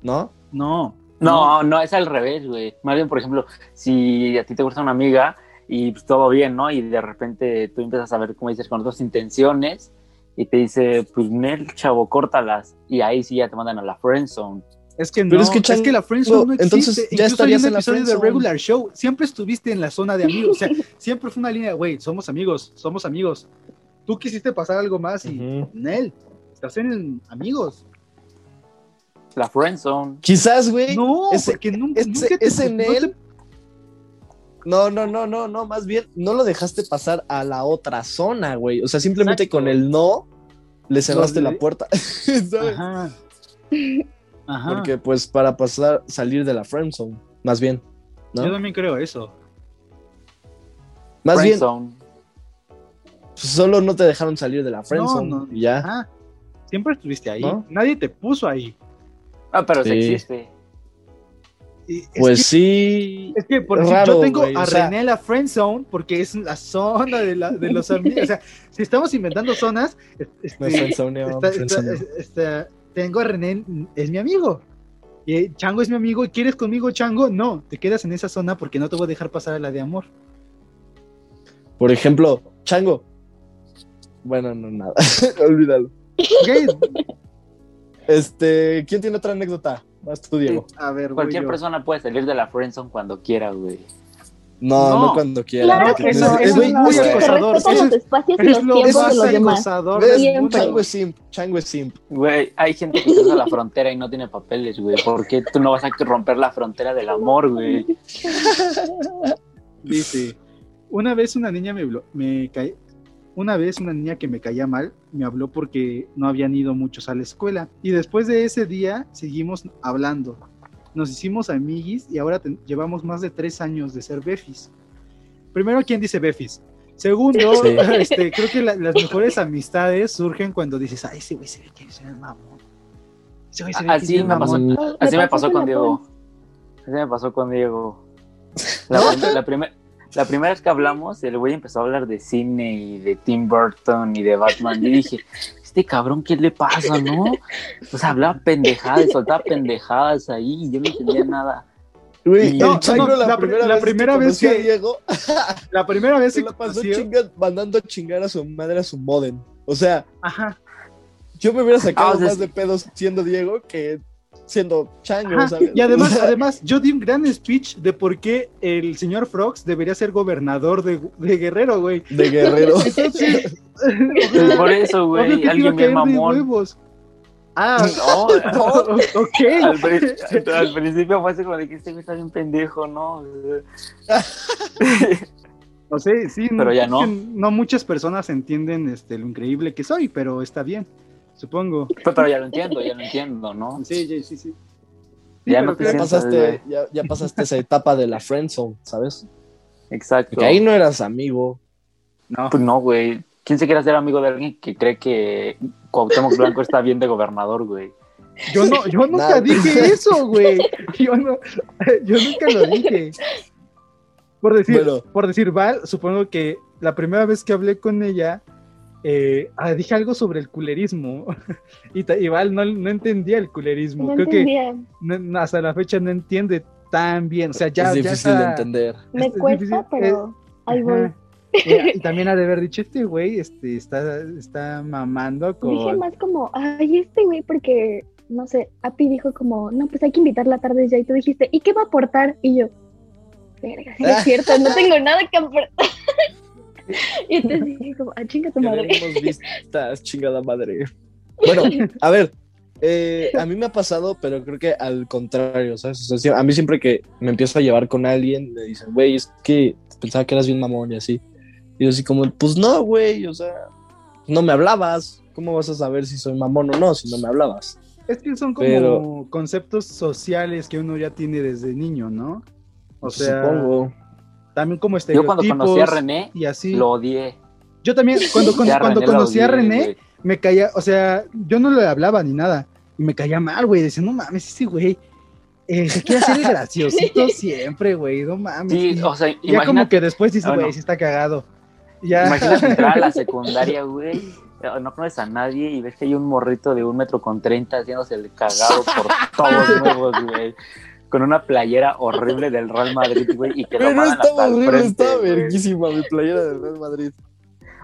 ¿no? No. No, no, es al revés, güey. Más bien, por ejemplo, si a ti te gusta una amiga y pues todo bien, ¿no? Y de repente tú empiezas a ver, como dices, con otras intenciones y te dice, pues Nel, chavo, córtalas. Y ahí sí ya te mandan a la friendzone. Es que no, Pero es es que, que, Chango, la friendzone no existe. entonces ya Incluso estarías un en la episodio de regular show. Siempre estuviste en la zona de amigos. O sea, [laughs] siempre fue una línea, güey, somos amigos, somos amigos. Tú quisiste pasar algo más y, Ujú. Nel, estás en amigos. La friendzone. Quizás, güey. No, ese- porque nunca, ese- nunca te- ese no Nel- te- No, no, no, no, no, más bien no lo dejaste pasar a la otra zona, güey. O sea, simplemente Exacto. con el no le cerraste la puerta. [laughs] ¿sabes? Ajá. Ajá. Porque, pues, para pasar, salir de la friendzone, más bien. ¿no? Yo también creo eso. Más bien, Friendzone. pues, solo no te dejaron salir de la friendzone. no. Y ya. Ajá. Siempre estuviste ahí. ¿No? Nadie te puso ahí. Ah, pero sí Sí. existe. Y es Pues que- sí. Es que por Es ejemplo, yo raro, tengo a o sea- René la friend zone porque es la zona de, la, de los amigos. O sea, [laughs] si estamos inventando zonas, este, Me friendzoneó, está- está- friendzoneó. es- está- tengo a René, es mi amigo. Y Chango es mi amigo. ¿Y quieres conmigo, Chango? No, te quedas en esa zona porque no te voy a dejar pasar a la de amor. Por ejemplo, Chango. Bueno, no, nada. [laughs] Olvídalo. Ok, Este, ¿quién tiene otra anécdota? Vas tú, Diego. A ver, Cualquier yo. persona puede salir de la friendzone cuando quiera, güey. No, no, No. cuando quiera. Claro No, que eso- no. eso es muy acosador. Eso los es- espacios y Es los lo tiempos más de los demás. acosador. Chango es simp, Chango es simp. Güey, hay gente que cruza la frontera y no tiene papeles, güey. ¿Por qué tú no vas a romper la frontera del amor, güey? Dice, una vez una niña me, me una vez una niña que me caía mal me habló porque no habían ido muchos a la escuela y después de ese día seguimos hablando. Nos hicimos amiguis y ahora llevamos más de tres años de ser befis. Primero, ¿quién dice befis? Segundo, [laughs] Sí. [laughs] este, creo que la- las mejores amistades surgen cuando dices, ay, ese güey se ve que es el mamón. Ese güey se ve que Así es el me pasó. mamón". Así me pasó con Diego. Así me pasó con Diego. La, prim- la primer- la primera vez que hablamos, el güey empezó a hablar de cine y de Tim Burton y de Batman. Y dije, este cabrón, ¿qué le pasa, no? Sea, hablaba pendejadas, soltaba pendejadas ahí y yo no entendía nada. Güey, No, la, la pri- primera la vez primera que vez que- Diego [laughs] La primera vez que la pasó chinga- mandando a chingar a su madre a su modem. O sea, Ajá. yo me hubiera sacado Ah, o sea, más de pedos siendo Diego que siendo Chango, Ajá, ¿sabes? Y además, [laughs] además, yo di un gran speech de por qué el señor Frogs debería ser gobernador de, de Guerrero, güey. de guerrero. [laughs] Entonces, Pues por eso, güey, alguien mamón. huevos. Ah, No, [laughs] ok. al, pri- al principio fue así como de que este güey está bien pendejo, ¿no? O sea, sí, Pero ya es no. no muchas personas entienden este, lo increíble que soy, pero está bien, supongo. Pero, pero ya lo entiendo, ya lo entiendo, ¿no? Sí, sí, sí. sí. Ya no te ya pasaste, ya, ya pasaste esa etapa de la friendzone, ¿sabes? Exacto. Porque ahí no eras amigo. No, Pues no, güey. ¿Quién se quiere hacer amigo de alguien que cree que Cuauhtémoc Blanco está bien de gobernador, güey? yo no, yo nunca Nada. dije eso, güey. Yo no, yo nunca lo dije. Por decir, Bueno. por decir Val, supongo que la primera vez que hablé con ella, eh, ah, dije algo sobre el culerismo. [laughs] y, Val no, no entendía el culerismo. No Creo que entendía. no- no, hasta la fecha no entiende tan bien. O sea, ya, es ya difícil de entender. Me es cuesta, difícil, pero ahí voy. Ajá. Eh, y también ha de haber dicho este güey, este, está, está mamando Dije con. más como, ay, este güey, porque, no sé, Api dijo como, no, pues hay que invitar la tarde ya. Y tú dijiste, ¿y qué va a aportar? Y yo, verga, sí es [laughs] cierto, no tengo nada que aportar. [laughs] y entonces dije como, ah, chinga tu madre. [laughs] Vistas, chingada madre. Bueno, a ver, eh, a mí me ha pasado, pero creo que al contrario, ¿sabes? O sea, a mí siempre que me empiezo a llevar con alguien, me dicen, güey, es que pensaba que eras bien mamón y así. Y yo así como, pues no, güey, o sea, no me hablabas. ¿Cómo vas a saber si soy mamón o no si no me hablabas? Es que son como Pero- conceptos sociales que uno ya tiene desde niño, ¿no? O sea, Supongo. También como Yo cuando conocí a René, y así. lo odié. Yo también, cuando, cuando, a cuando conocí a René, me caía, o sea, yo no le hablaba ni nada. Y me caía mal, güey. Decía, no mames, ese güey eh, se quiere hacer el [laughs] graciosito siempre, güey. No mames. Sí, o sea, ya como que después dice, Ah, güey, no. sí está cagado. Ya. imagínate entrar a la [laughs] secundaria, güey. eh, No conoces a nadie y ves que hay un morrito de un metro con treinta haciéndose el cagado por todos [laughs] nuevos, güey. Con una playera horrible del Real Madrid, güey, y que lo Pero estaba horrible, estaba verguísima mi playera del Real Madrid.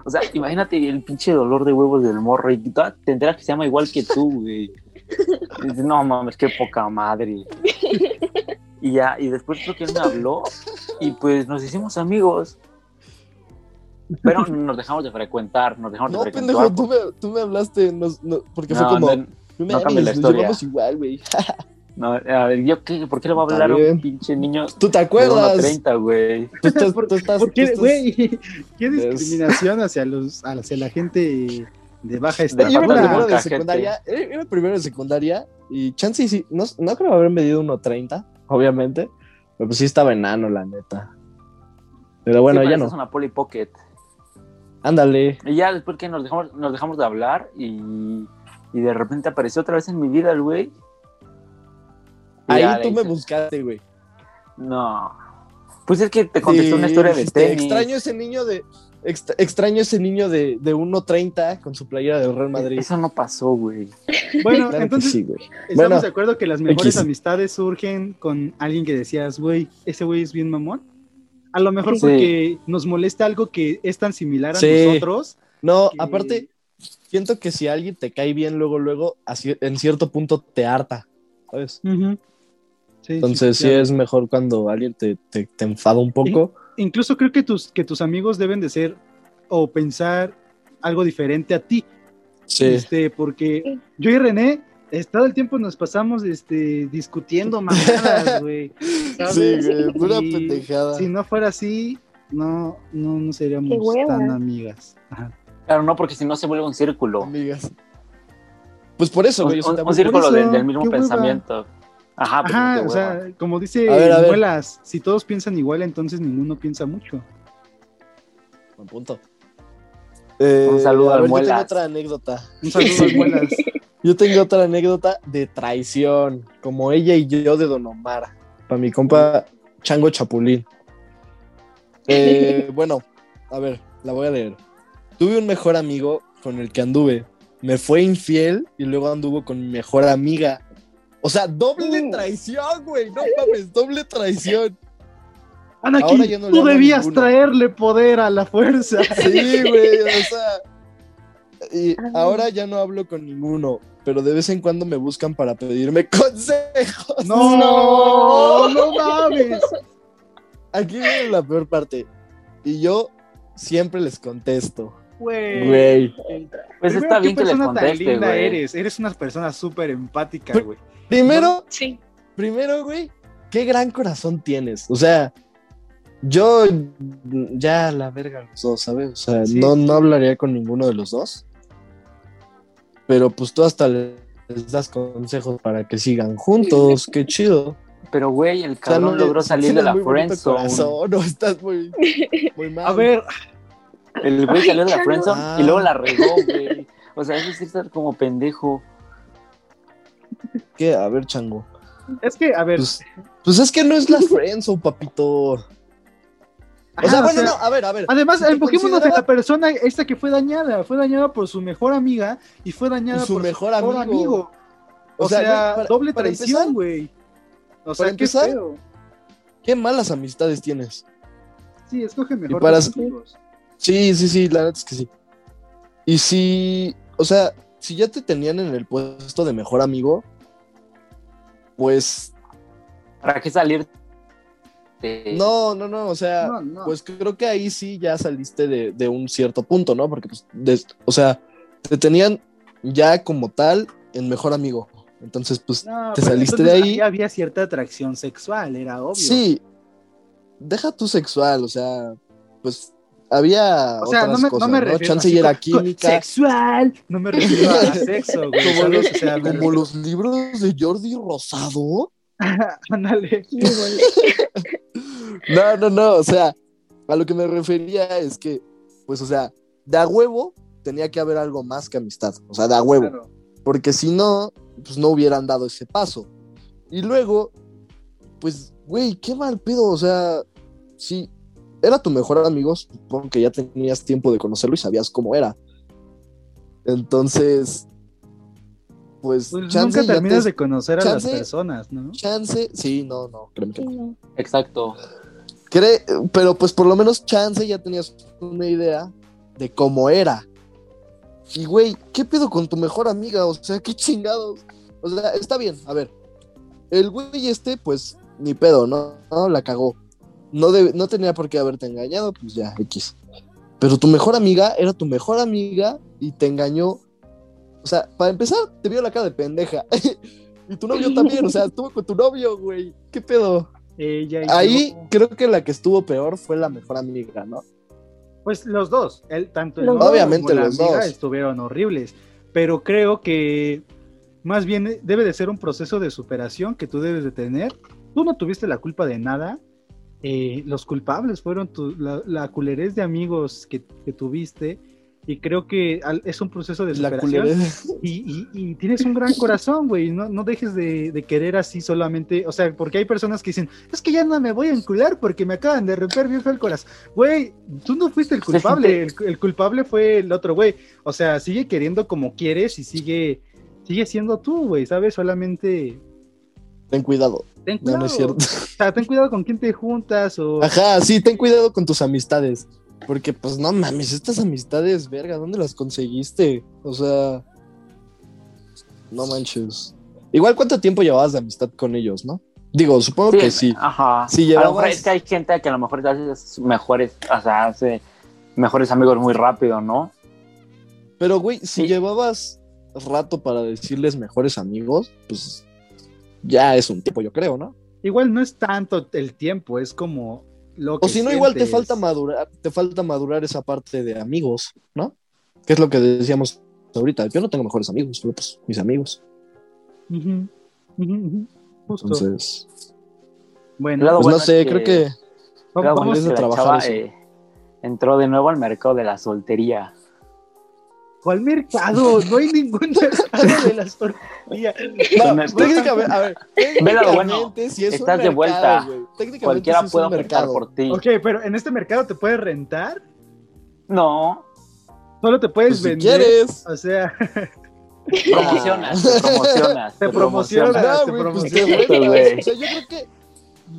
O sea, imagínate el pinche dolor de huevos del morro y te enteras que se llama igual que tú, güey. Y dices, no mames, qué poca madre. Y ya, y después creo que él me habló y pues nos hicimos amigos. Pero nos dejamos de frecuentar, nos dejamos No, de frecuentar. pendejo, tú me, tú me hablaste, nos- no, porque fue No, como, no, no, no mames, cambie la nos historia. llevamos igual, güey. [laughs] no, a ver, ¿yo qué? ¿Por qué le voy a hablar a un pinche niño ¿Tú te de acuerdas? 1.30, güey? [laughs] Tú estás, ¿Por- tú estás, ¿Por qué, güey? [laughs] ¿Qué Es- discriminación hacia los hacia la gente de baja De Yo estatura? primero de secundaria, eh, iba primero de secundaria Y chance y sí, no, no creo haber medido 1.30, obviamente. Pero pues sí estaba enano, la neta. Pero bueno, Sí, ya no. una Polly Pocket. Ándale. Y ya después que nos dejamos, nos dejamos de hablar y, y de repente apareció otra vez en mi vida el güey. Ahí ya tú me buscaste, güey. No. Pues es que te contestó Sí, una historia de tenis. Extraño ese niño de. extra- extraño ese niño de, de 1.30 con su playera del Real Madrid. Eso no pasó, güey. [laughs] Bueno, Claro entonces sí, güey. estamos Bueno, de acuerdo que las mejores X. amistades surgen con alguien que decías, güey, ese güey es bien mamón. A lo mejor Sí. porque nos molesta algo que es tan similar a Sí. nosotros. No, que- aparte, siento que si alguien te cae bien luego, luego, así, en cierto punto te harta, ¿sabes? Ujú. Sí, Entonces sí, claro. es mejor cuando alguien te, te, te enfada un poco. Incluso creo que tus, que tus amigos deben de ser o pensar algo diferente a ti. Sí. Este, porque yo y René, todo el tiempo nos pasamos este, discutiendo mamadas, [laughs] güey. Sí, güey, pura Y pendejada. Si no fuera así, no, no, seríamos tan amigas. Ajá. Claro, no, porque si no se vuelve un círculo. Amigas. Pues por eso, Un, güey. un- círculo eso, del, del mismo qué hueva. Ajá, pues Ajá, o sea, como dice A ver, a ver. Muelas, si todos piensan igual, entonces ninguno piensa mucho. Buen punto. Eh, Un saludo a al ver, yo tengo otra anécdota. Un saludo a Muelas. [laughs] Yo tengo otra anécdota de traición, como ella y yo de Don Omar, para mi compa Chango Chapulín. Eh, [laughs] bueno, a ver, la voy a leer. Tuve un mejor amigo con el que anduve. Me fue infiel y luego anduvo con mi mejor amiga. O sea, doble traición, güey. No mames, doble traición. Anakin, no tú debías ninguno. traerle poder a la fuerza. [laughs] Sí, güey, o sea. Y Ah. ahora ya no hablo con ninguno, pero de vez en cuando me buscan para pedirme [laughs] consejos. No, no, no [laughs] mames. Aquí viene la peor parte. Y yo siempre les contesto. Güey. Güey. Pues Primero, está ¿qué bien que les persona tan conteste, linda güey. eres. Eres una persona súper empática, güey. Primero, Sí. primero, güey, qué gran corazón tienes. O sea, yo ya la verga los dos, ¿sabes? O sea, Sí. no, no hablaría con ninguno de los dos. Pero pues tú hasta les das consejos para que sigan juntos. Qué chido. Pero, güey, el O sea, cabrón no, logró salir de la friendzone. [laughs] No, estás muy, muy [laughs] mal. A ver, El güey salió de la friendzone Ah. y luego la regó, güey. O sea, eso sí estar como pendejo. ¿qué? A ver, chango. es que, a ver. Pues, pues es que no es la friendzone, papito. O sea, bueno, no, a ver, a ver. Además, Si te enfocémonos en considera- la persona esta que fue dañada. Fue dañada por su mejor amiga y fue dañada Su por mejor su mejor amigo. amigo. O, O sea, para- doble para traición, güey. O sea, para qué empezar, feo. Qué malas amistades tienes. Sí, escoge mejor para- tus amigos. Sí, sí, sí, la neta es que sí. Y si, o sea, si ya te tenían en el puesto de mejor amigo, pues ¿Para qué salir? de- no, no, no, o sea, No, no. pues creo que ahí sí ya saliste de, de un cierto punto, ¿no? Porque, pues, o sea, te tenían ya como tal en mejor amigo. Entonces, pues, No, te pero saliste de ahí. había cierta atracción sexual, era obvio. sí, deja tu sexual, o sea, pues había O sea, otras no me, cosas, no me ¿no? refiero Chance así y era co- co- química. sexual. No me refiero a [laughs] sexo, güey. Como los, O sea, me como refiero- los libros de Jordi Rosado. [laughs] Ándale. [laughs] No, no, no, o sea, a lo que me refería es que, pues, o sea, de a huevo tenía que haber algo más que amistad, o sea, de a huevo, Claro. porque si no, pues no hubieran dado ese paso. Y luego, pues, güey, qué mal pedo, o sea, si era tu mejor amigo, supongo que ya tenías tiempo de conocerlo y sabías cómo era. Entonces, pues, Pues chance nunca terminas te- de conocer a las personas, ¿no? Chance, sí, no, no, créeme que no. Exacto. Cre- pero pues por lo menos chance ya tenías una idea de cómo era. Y güey, ¿qué pedo con tu mejor amiga? O sea, qué chingados. O sea, está bien, a ver. El güey este, pues, ni pedo, ¿no? No, la cagó. No, debe- no tenía por qué haberte engañado, pues ya, X. Pero tu mejor amiga era tu mejor amiga y te engañó. O sea, para empezar, te vio la cara de pendeja. [laughs] y tu novio también, o sea, [laughs] estuvo con tu novio, güey. ¿Qué pedo? Ella y Ahí yo. creo que la que estuvo peor fue la mejor amiga, ¿no? Pues los dos, el, tanto el Los novio Obviamente como la los amiga dos. estuvieron horribles, pero creo que Más bien debe de ser un proceso de superación que tú debes de tener. Tú no tuviste la culpa de nada. Eh, los culpables fueron tu- la, la culerez de amigos que, que tuviste. Y creo que al- es un proceso de superación. Y, y- y tienes un gran corazón, güey. No, no dejes de, de querer así solamente. O sea, porque hay personas que dicen, es que ya no me voy a encular porque me acaban de romper bien el corazón. Güey, tú no fuiste el culpable. El, el culpable fue el otro, güey. O sea, sigue queriendo como quieres y sigue, sigue siendo tú, güey. ¿Sabes? Solamente. Ten cuidado. Ten No, cuidado. no es cierto. O sea, ten cuidado con quién te juntas o. Ajá, sí, ten cuidado con tus amistades. Porque, pues, no mames, estas amistades, verga, ¿dónde las conseguiste? O sea, no manches. Igual, ¿cuánto tiempo llevabas de amistad con ellos, no? Digo, supongo que sí. Ajá. Sí, a lo mejor llevabas- es que hay gente que a lo mejor hace mejores, o sea, hace mejores amigos muy rápido, ¿no? Pero, güey, si Sí. llevabas rato para decirles mejores amigos, pues ya es un tiempo, yo creo, ¿no? Igual no es tanto el tiempo, es como lo que. O si no, igual te falta madurar, te falta madurar esa parte de amigos, ¿no? Que es lo que decíamos ahorita. Yo no tengo mejores amigos, pero pues mis amigos. Justo. Entonces, bueno, pues bueno, no sé, es que- creo que vamos- a trabajar chava eh, entró de nuevo al mercado de la soltería. ¿Cuál mercado? No hay ningún [laughs] mercado de las tortillas. No, técnicamente, a ver, Vela lo bueno, un estás de mercado, vuelta. güey. Técnicamente Cualquiera es puede un ofertar mercado. por ti. Ok, pero en este mercado te puedes rentar, No, solo te puedes Pues si vender. quieres. O sea, [laughs] promocionas, te promocionas. [laughs] Te promocionas. No, te pues güey. O sea, yo creo que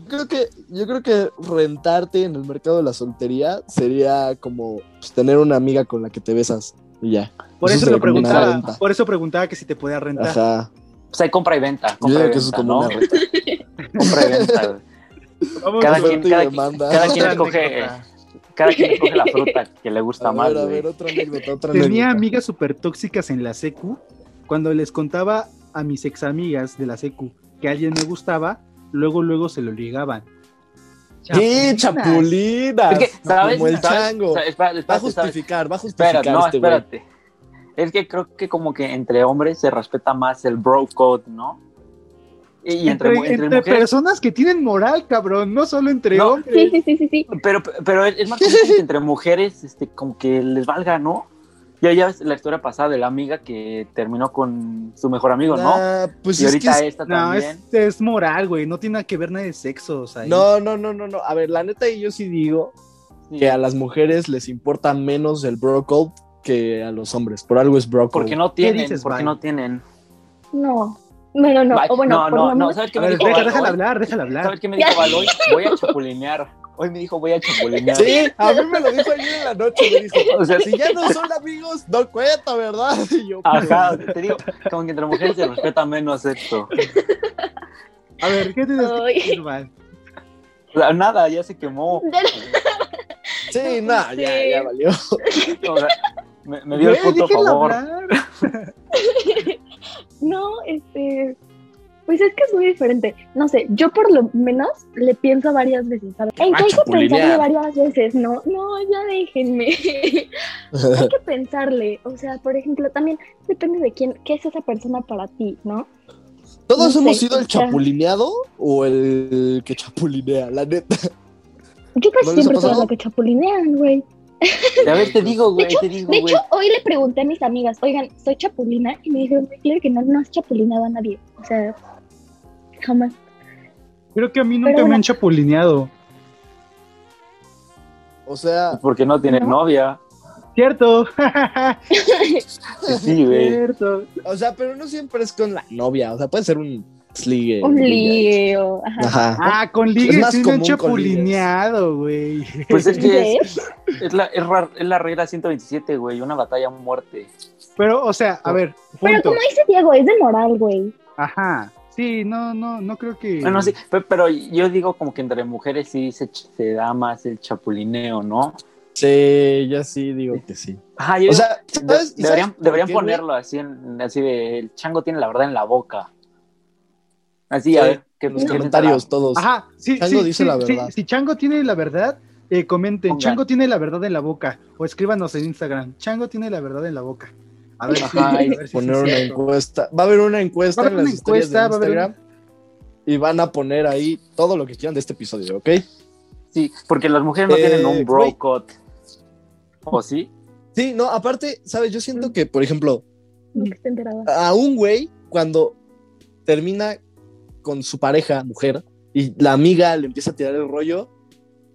creo que yo creo que rentarte en el mercado de la soltería sería como pues, tener una amiga con la que te besas y ya. por Eso eso, lo preguntaba. Por eso preguntaba que si te podía rentar. Ajá. Pues hay compra y venta. Yo Compra digo y que eso es venta, como ¿no? una renta. [laughs] Compra y venta, güey. Vamos Cada quien, cada, cada quien escoge, cada quien escoge la fruta que le gusta A más, ver, a güey. ver, otra anécdota, otra Tenía anécdota. amigas súper tóxicas en la secu. Cuando les contaba a mis ex amigas de la secu que alguien me gustaba, luego, luego se lo ligaban. ¡Sí, chapulina! Es que, ¿sabes? Como el ¿Sabes? chango. Va a espérate, ¿sabes? justificar, va a justificar Espera, no, este güey. espérate. Es que creo que como que entre hombres se respeta más el bro code, ¿no? Y, entre, entre, entre personas que tienen moral, cabrón, no solo entre No. hombres. Sí, sí, sí, sí, sí. Pero, pero es más que entre mujeres, este, como que les valga, ¿no? Ya, ya ves la historia pasada de la amiga que terminó con su mejor amigo, ¿no? Ah, pues y es que ahorita es- esta No, también. es, es moral, güey. No tiene nada que ver nada de sexos ahí. No, no, no, no, no. A ver, la neta, yo sí digo que a las mujeres les importa menos el bro code que a los hombres. Por algo es bro code. Porque no tienen, dices, porque Val? no tienen. No. Bueno, no. Ay, O bueno, no, por no, no, ¿sabes qué me ver, dijo deja- déjala hablar, déjala hablar. ¿Sabes qué me dijo Val hoy? Voy a [laughs] chapulinear. Hoy me dijo, voy a chapulinear. Sí, a mí me lo dijo ayer en la noche. Me dijo, [laughs] O sea, si ya no son amigos, no cuenta, ¿verdad? Y yo, Ajá, te digo, como que entre mujeres se respeta menos esto. A ver, ¿qué tienes que decir, Val? O sea, nada, ya se quemó. sí, no, ya, ya valió. O sea, me, me dio el punto favor. [laughs] No, este. Pues es que es muy diferente. No sé, yo por lo menos le pienso varias veces, ¿sabes? En Ah, que hay que pensarle varias veces, ¿no? No, ya déjenme. [laughs] hay que pensarle. O sea, por ejemplo, también depende de quién, qué es esa persona para ti, ¿no? ¿Todos No hemos sé, sido el chapulineado o el que chapulinea? La neta. Yo casi ¿No les ha siempre soy la que chapulinean, güey. A ver, te digo, De güey, hecho, te digo, de güey. hecho, hoy le pregunté a mis amigas, oigan, ¿soy chapulina? Y me dijeron, "Ay, claro que no, no has chapulinado a nadie. O sea, jamás. Creo que a mí nunca Pero me han chapulineado. O sea, Porque no tiene ¿No? novia. Cierto. [laughs] Sí, güey. Cierto. o sea, pero no siempre es con la novia. O sea, puede ser un sligue. Un lío. Ajá. Ajá. Ah, con Es ligues más sí me han chapulineado, güey. Pues es que es, es la, es, ra- es la regla 127, güey. Una batalla a muerte. Pero, o sea, a ver, Pero como dice Diego, es de moral, güey. Ajá. Sí, no, no, no creo que. Bueno, sí, pe- pero yo digo como que entre mujeres sí se, da más el chapulineo, ¿no? Sí, yo sí digo que sí. Ajá, yo O sea, de- ¿sabes? ¿Y deberían, ponerlo así, en, así de, el chango tiene la verdad en la boca. Así, Sí, a ver, que los comentarios la- todos. Ajá, sí, Chango sí, dice sí, la sí, verdad. Si Chango tiene la verdad, eh, comenten, Pongan. Chango tiene la verdad en la boca. O escríbanos en Instagram, Chango tiene la verdad en la boca. A ver, Ajá, [laughs] a y ver si Poner una cierto. encuesta. Va a haber una encuesta haber en las historias encuesta, de va a haber Instagram. Y van a poner ahí todo lo que quieran de este episodio, ¿ok? Sí, porque las mujeres no Eh, tienen un bro güey. cut. ¿O sí? Sí, no, aparte, ¿sabes? Yo siento que, por ejemplo, a un güey, cuando termina con su pareja, mujer, y la amiga le empieza a tirar el rollo,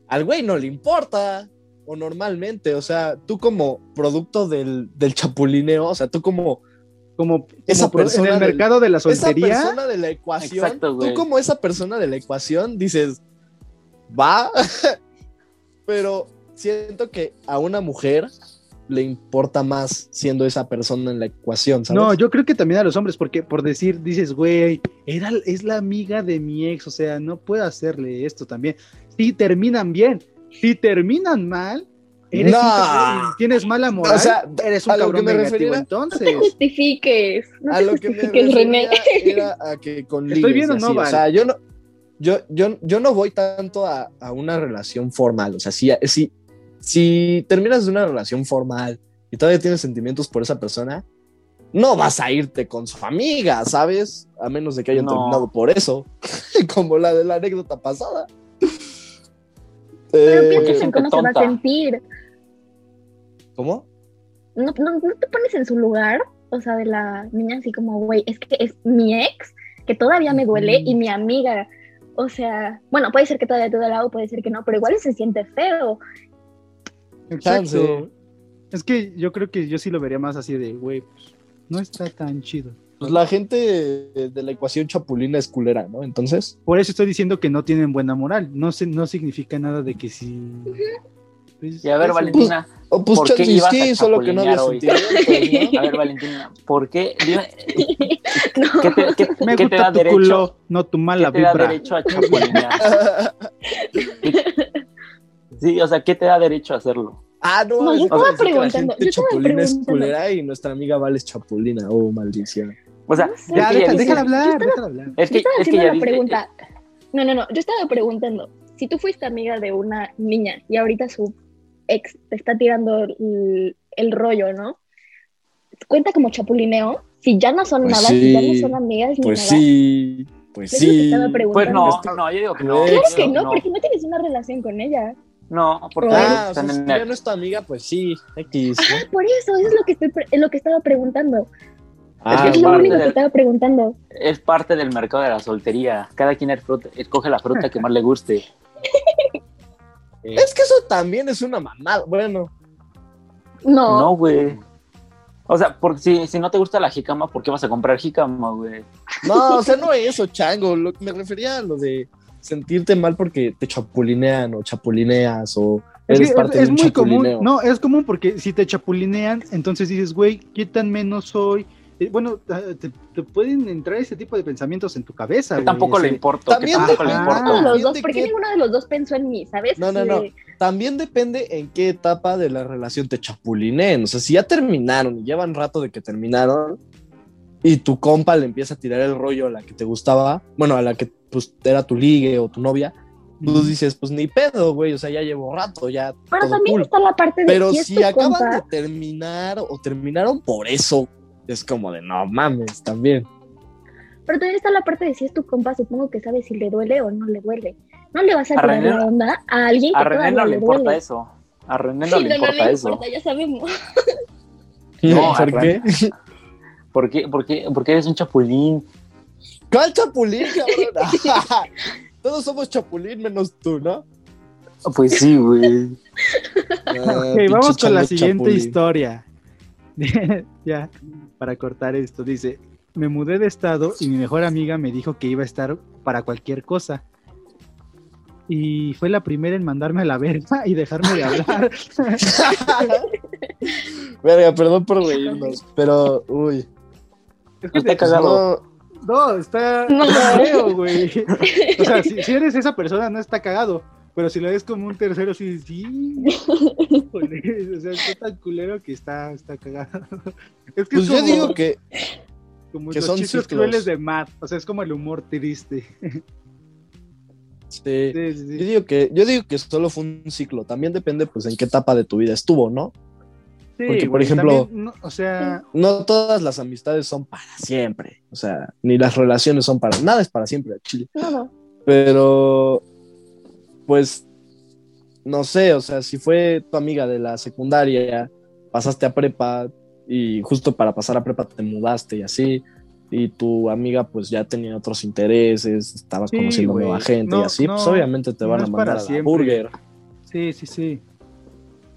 al güey no le importa. O normalmente, o sea, tú como producto del, del chapulineo, o sea, tú como Como, Esa como pro- en persona el del- mercado de la esa soltería. persona de la ecuación, Exacto, tú como esa persona de la ecuación dices, va, [laughs] pero siento que a una mujer le importa más siendo esa persona en la ecuación, ¿sabes? No, yo creo que también a los hombres, porque por decir, dices, güey, era, es la amiga de mi ex, o sea, no puedo hacerle esto también. Si terminan bien, si terminan mal, eres No. un cabrón, tienes mala moral, O sea, eres un a lo cabrón que me negativo. refería- No te Entonces, justifiques. No a te lo que me justifiques, René. era a que con ¿Estoy ligues bien o no, así, Val? O sea, yo no, yo, yo, yo no voy tanto a, a una relación formal. O sea, si, si, si terminas de una relación formal y todavía tienes sentimientos por esa persona, no vas a irte con su amiga, ¿sabes? A menos de que hayan No. terminado por eso. [laughs] Como la de la anécdota pasada. Pero Eh, piensa en cómo se va a sentir. ¿Cómo? No, no, no te pones en su lugar, o sea, de la niña así como, güey, es que es mi ex, que todavía me duele, y mi amiga. O sea, bueno, puede ser que todavía te duele o puede ser que no, pero igual se siente feo. Exacto. Es que yo creo que yo sí lo vería más así de, güey, pues, no está tan chido. Pues la gente de la ecuación chapulina es culera, ¿no? Entonces. Por eso estoy diciendo que no tienen buena moral. No, se, no significa nada de que si. pues, Y a ver, eso. Valentina, Oh, pues ¿Por qué ibas sí, a solo que no había [laughs] ¿no? a ver, Valentina, ¿por qué? Dime, [laughs] No. ¿qué te, qué- [laughs] Me qué te gusta da tu derecho? culo, no tu mala ¿Qué te da derecho a chapulinear? Sí, o sea, ¿qué te da derecho a hacerlo? Ah, no, No, yo es estaba preguntando, yo es culera y nuestra amiga Val es chapulina. Oh, maldición. O sea, No sé. Ya, deja- déjala hablar, yo estaba- déjala hablar. Es yo que, estaba es que haciendo la dice- pregunta. No, no, no. Yo estaba preguntando. Si tú fuiste amiga de una niña y ahorita su ex te está tirando el, el rollo, ¿no? ¿Cuenta como chapulineo? Si ya no son Pues nada, si ya no son amigas ni Pues nada. sí, pues sí. estaba. Pues no, no, yo digo que no. Claro yo que digo no, porque no tienes una relación con ella. No, porque Ah, o están sea, si ya no es tu amiga, pues sí, X. ¿no? Ah, por eso, eso es lo que, estoy, lo que estaba preguntando. Ah, es lo parte único del- que estaba preguntando. es parte del mercado de la soltería. Cada quien es fruta- escoge la fruta que más le guste. Eh, [laughs] Es que eso también es una mamada. Bueno, No, No, güey. O sea, porque si, si no te gusta la jicama, ¿por qué vas a comprar jicama, güey? no, o sea, no eso, chango. Lo, me refería a lo de sentirte mal porque te chapulinean o chapulineas o Es, eres que parte es- es de un muy común, chapulineo. no, es común porque si te chapulinean, entonces dices, güey, ¿qué tan menos soy? Eh, bueno, ah, te, te pueden entrar ese tipo de pensamientos en tu cabeza. Que güey, tampoco le importa. Que También tampoco le te- importa. ninguno de los dos, ¿por qué ninguno de los dos pensó en mí, sabes? No, no, no. También depende en qué etapa de la relación te chapulineen. O sea, si ya terminaron y llevan rato de que terminaron y tu compa le empieza a tirar el rollo a la que te gustaba, bueno, a la que pues era tu ligue o tu novia, tú dices, pues ni pedo, güey, o sea, ya llevo rato, ya Pero todo también cool. está la parte de Pero si es si tu acaban compa, de terminar o terminaron por eso, es como de no mames, también. pero también está la parte de si es tu compa, supongo que sabes si le duele o no le duele. No le vas a A tirar René- la onda a alguien que A René no le importa eso. A René no Sí, le no, no importa le eso. importa, ya sabemos. [laughs] No, ¿Por qué? ¿Por qué? ¿Por qué? Porque eres un chapulín. ¿Cuál chapulín, cabrón? [laughs] Todos somos chapulín menos tú, ¿no? Pues sí, güey. [laughs] Ah, Ok, vamos con la siguiente chapulín. historia. [laughs] ya, para cortar esto, dice, me mudé de estado y mi mejor amiga me dijo que iba a estar para cualquier cosa. Y fue la primera en mandarme a la verga y dejarme de hablar. [laughs] Verga, perdón por reírnos, pero uy. Es que Está cagado. No, No, está No. está feo, güey. O sea, si, si eres esa persona, no está cagado. Pero si lo ves como un tercero, sí, sí. O sea, está tan culero que está, está cagado. Es que pues es yo como, digo que como que los son chistes ciclos. crueles de Matt. O sea, es como el humor triste. sí. Sí, sí, Yo digo que yo digo que solo fue un ciclo. También depende, pues, en qué etapa de tu vida estuvo, ¿no? Sí, Porque, por ejemplo- también, no, o sea, No todas las amistades son para siempre. O sea, ni las relaciones son para. Nada es para siempre, chile. Pero, pues, no sé, o sea, si fue tu amiga de la secundaria, pasaste a prepa y justo para pasar a prepa te mudaste y así, y tu amiga pues ya tenía otros intereses, estabas Sí, conociendo nueva gente y No, así, pues obviamente te van a mandar a la burger. sí, sí, sí.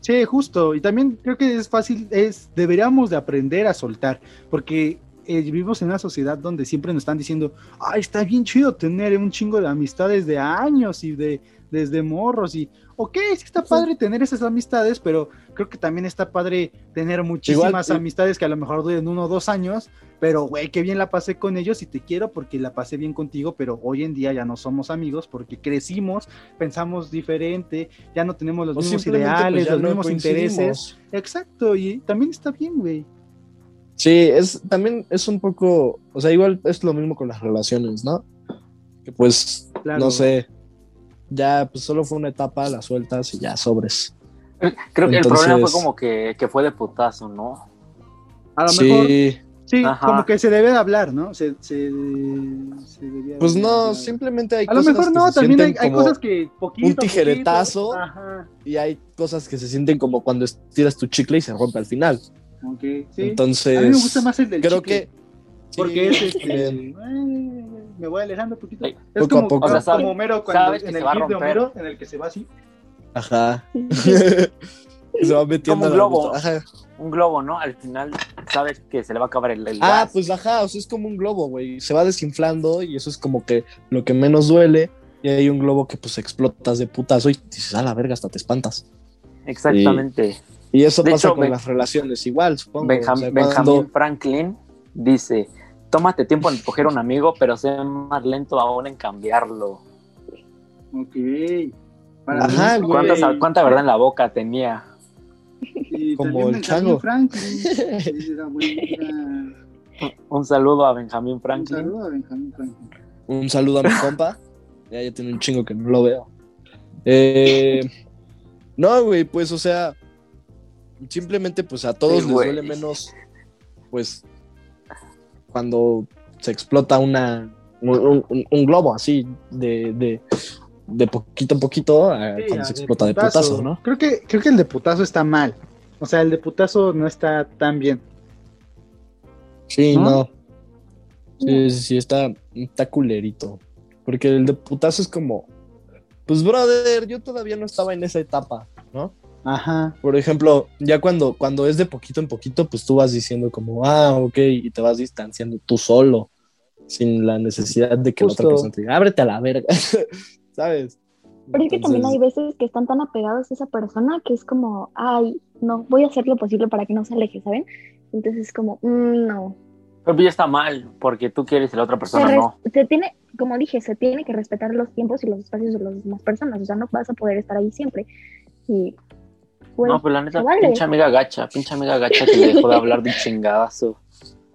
Sí, justo. Y también creo que es fácil, es, deberíamos de aprender a soltar, porque eh, vivimos en una sociedad donde siempre nos están diciendo, ay, está bien chido tener un chingo de amistades de años y de desde morros y, ok, sí está padre tener esas amistades, pero creo que también está padre tener muchísimas Igual, amistades que a lo mejor duren uno o dos años, pero güey, qué bien la pasé con ellos y te quiero porque la pasé bien contigo, pero hoy en día ya no somos amigos porque crecimos, pensamos diferente, ya no tenemos los mismos pues, ideales, los no mismos intereses. Exacto, y también está bien, güey. Sí, es también es un poco, o sea, igual es lo mismo con las relaciones, ¿no? Que pues, Claro. no sé, ya pues solo fue una etapa, la sueltas y ya sobres. Creo que el problema fue como que, que fue de putazo, ¿no? A lo mejor, Sí, sí, Ajá. como que se debe de hablar, ¿no? Se, se, se pues no, hablar. simplemente hay A lo cosas mejor que no, se también hay, hay cosas que poquito. un a poquito, tijeretazo. Ajá, y hay cosas que se sienten como cuando estiras tu chicle y se rompe al final. ok, sí. Entonces, a mí me gusta más el del creo chicle, que Porque sí, es este. Me voy alejando un poquito. Sí. Es Poco a como, poco. como O sea, sabes- Homero cuando en se el gif de. Homero, en el que se va así. Ajá. [laughs] se va metiendo Como un globo. Ajá. Un globo, ¿no? Al final sabes que se le va a acabar el, el Ah, gas. pues ajá, o sea, es como un globo, güey. Se va desinflando y eso es como que lo que menos duele. Y hay un globo que pues explotas de putazo y dices, a la verga, hasta te espantas. Exactamente. Y eso De pasa hecho, con Ben- las relaciones igual, supongo. Benjam- O sea, Benjamin cuando- Franklin dice: Tómate tiempo en escoger un amigo, pero sé más lento aún en cambiarlo. Ok. Para Ajá, mí, güey. ¿Cuántas- ¿Cuánta verdad en la boca tenía? Y Como el chango. Franklin. [laughs] Era buena- Un saludo a Benjamin Un Franklin. saludo a Benjamin Franklin. Un saludo a mi compa. Ya, ya tiene un chingo que no lo veo. Eh, no, güey, pues, o sea, simplemente, pues, a todos Sí, les duele menos, pues, cuando se explota una, un, un- un globo así, de, de, de poquito en poquito, a Sí, cuando se explota de putazo. putazo, ¿no? Creo que, creo que el de putazo está mal. O sea, el de putazo no está tan bien. Sí, ¿No? no. Sí, sí, sí, está, está culerito. Porque el de putazo es como, pues, brother, yo todavía no estaba en esa etapa, ¿no? Ajá. Por ejemplo, ya cuando, cuando es de poquito en poquito, pues tú vas diciendo como, ah, ok, y te vas distanciando tú solo, sin la necesidad de que la otra persona te diga, ábrete a la verga, [laughs] ¿sabes? Pero es que también hay veces que están tan apegados a esa persona que es como, ay, no, voy a hacer lo posible para que no se aleje, ¿saben? Entonces es como, mm, no. Pero ya está mal, porque tú quieres y la otra persona no. se tiene, como dije, se tiene que respetar los tiempos y los espacios de las demás personas. O sea, no vas a poder estar ahí siempre. Y, No, pues la neta, se vale. pinche amiga gacha, pinche amiga gacha que le dejó de hablar de chingadazo.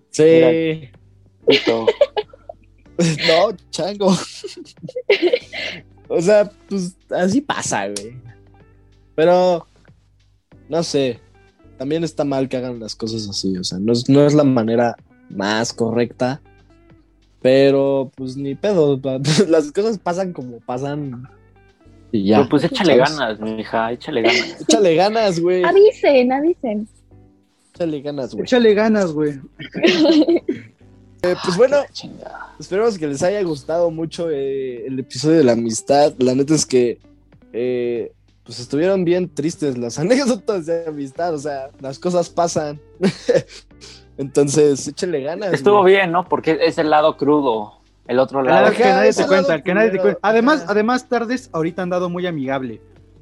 sí, Puto. [laughs] no, chango. [laughs] o sea, pues así pasa, güey. Pero, no sé, también está mal que hagan las cosas así, o sea, no es, no es la manera más correcta, pero pues ni pedo, [laughs] las cosas pasan como pasan y ya. Pero pues échale ¿sabes? ganas, mija, échale ganas. [laughs] Échale ganas, güey. Avisen, avisen. Échale ganas, güey. Échale ganas, güey. [laughs] Eh, pues bueno. Esperemos que les haya gustado mucho eh, el episodio de la amistad. La neta es que eh, pues estuvieron bien tristes las [laughs] anécdotas de amistad. O sea, las cosas pasan. Entonces, échenle ganas. Estuvo güey. bien, ¿no? Porque es el lado crudo. El otro lado. lado que nadie te cuenta, lado el que nadie te culero. cuenta. Además, además, tardes ahorita han dado muy amigable.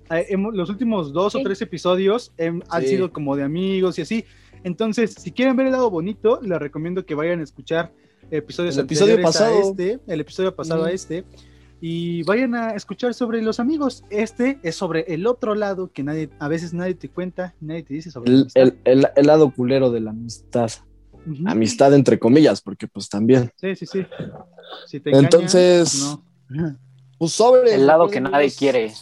Eh, hemos- los últimos dos o tres episodios em, han Sí. sido como de amigos y así. Entonces, si quieren ver el lado bonito, les recomiendo que vayan a escuchar episodios El episodio anteriores a pasado. este, el episodio pasado a este, y vayan a escuchar sobre los amigos. Este es sobre el otro lado que nadie, a veces nadie te cuenta, nadie te dice sobre El, el- el- el lado culero de la amistad. Amistad entre comillas, porque pues también. Sí, sí, sí. Si te engañan, Entonces- no. Pues sobre. El lado que nadie quiere.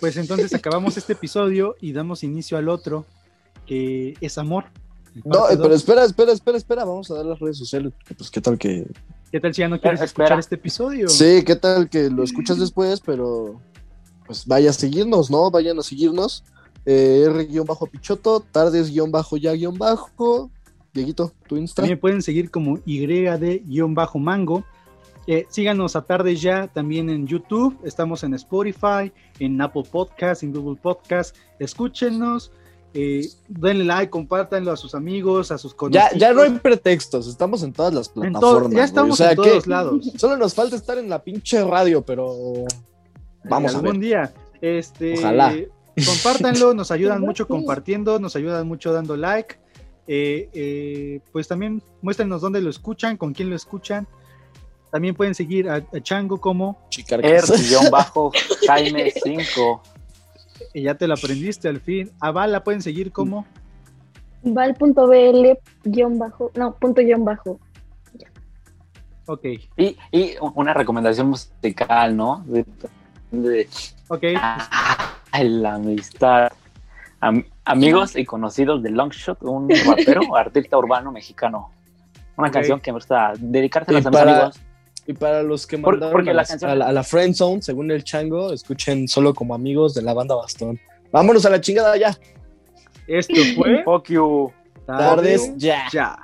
Pues entonces acabamos este episodio y damos inicio al otro, que es amor. No, Parte pero espera, espera, espera, espera. Vamos a dar las redes sociales. porque, Pues, ¿qué tal que.? ¿Qué tal si ya no quieres Espera. escuchar este episodio? Sí, ¿qué tal que lo escuchas después? Pero. Pues vaya a seguirnos, ¿no? Vayan a seguirnos. Eh, R-Pichoto, tardes-ya-bajo. Dieguito, tu Insta. También pueden seguir como YD-mango. Eh, síganos a tarde ya también en YouTube. Estamos en Spotify, en Apple Podcast, en Google Podcast. Escúchenos. eh, denle like, compártanlo a sus amigos, a sus Ya, conocidos. ya no hay pretextos, estamos en todas las plataformas. ya estamos O sea, en que todos lados. [laughs] Solo nos falta estar en la pinche radio, pero. Vamos a algún ver. día. Este, Ojalá. Compártanlo, nos ayudan [laughs] mucho compartiendo, nos ayudan mucho dando like. Eh, eh, pues también muéstrenos dónde lo escuchan, con quién lo escuchan. También pueden seguir a, a Chango como, Chicarcas. Er-Jaime 5. eh, ya te lo aprendiste al fin. A Bala pueden seguir como, Val.bl guion bajo, no, punto guion bajo. ok, Y, y una recomendación musical, ¿no? De, de- ok. Ay, la amistad. Am- amigos y conocidos de Longshot, un [laughs] rapero, artista urbano mexicano. Una canción que me gusta dedicárselas Y a mis para- amigos. Y para los que Por- mandaron porque a, la canción- a la, a la Friend Zone, según el chango, escuchen solo como amigos de la banda Bastón. Vámonos a la chingada ya. Esto fue [laughs] Fuck you. Tardes ya. ya.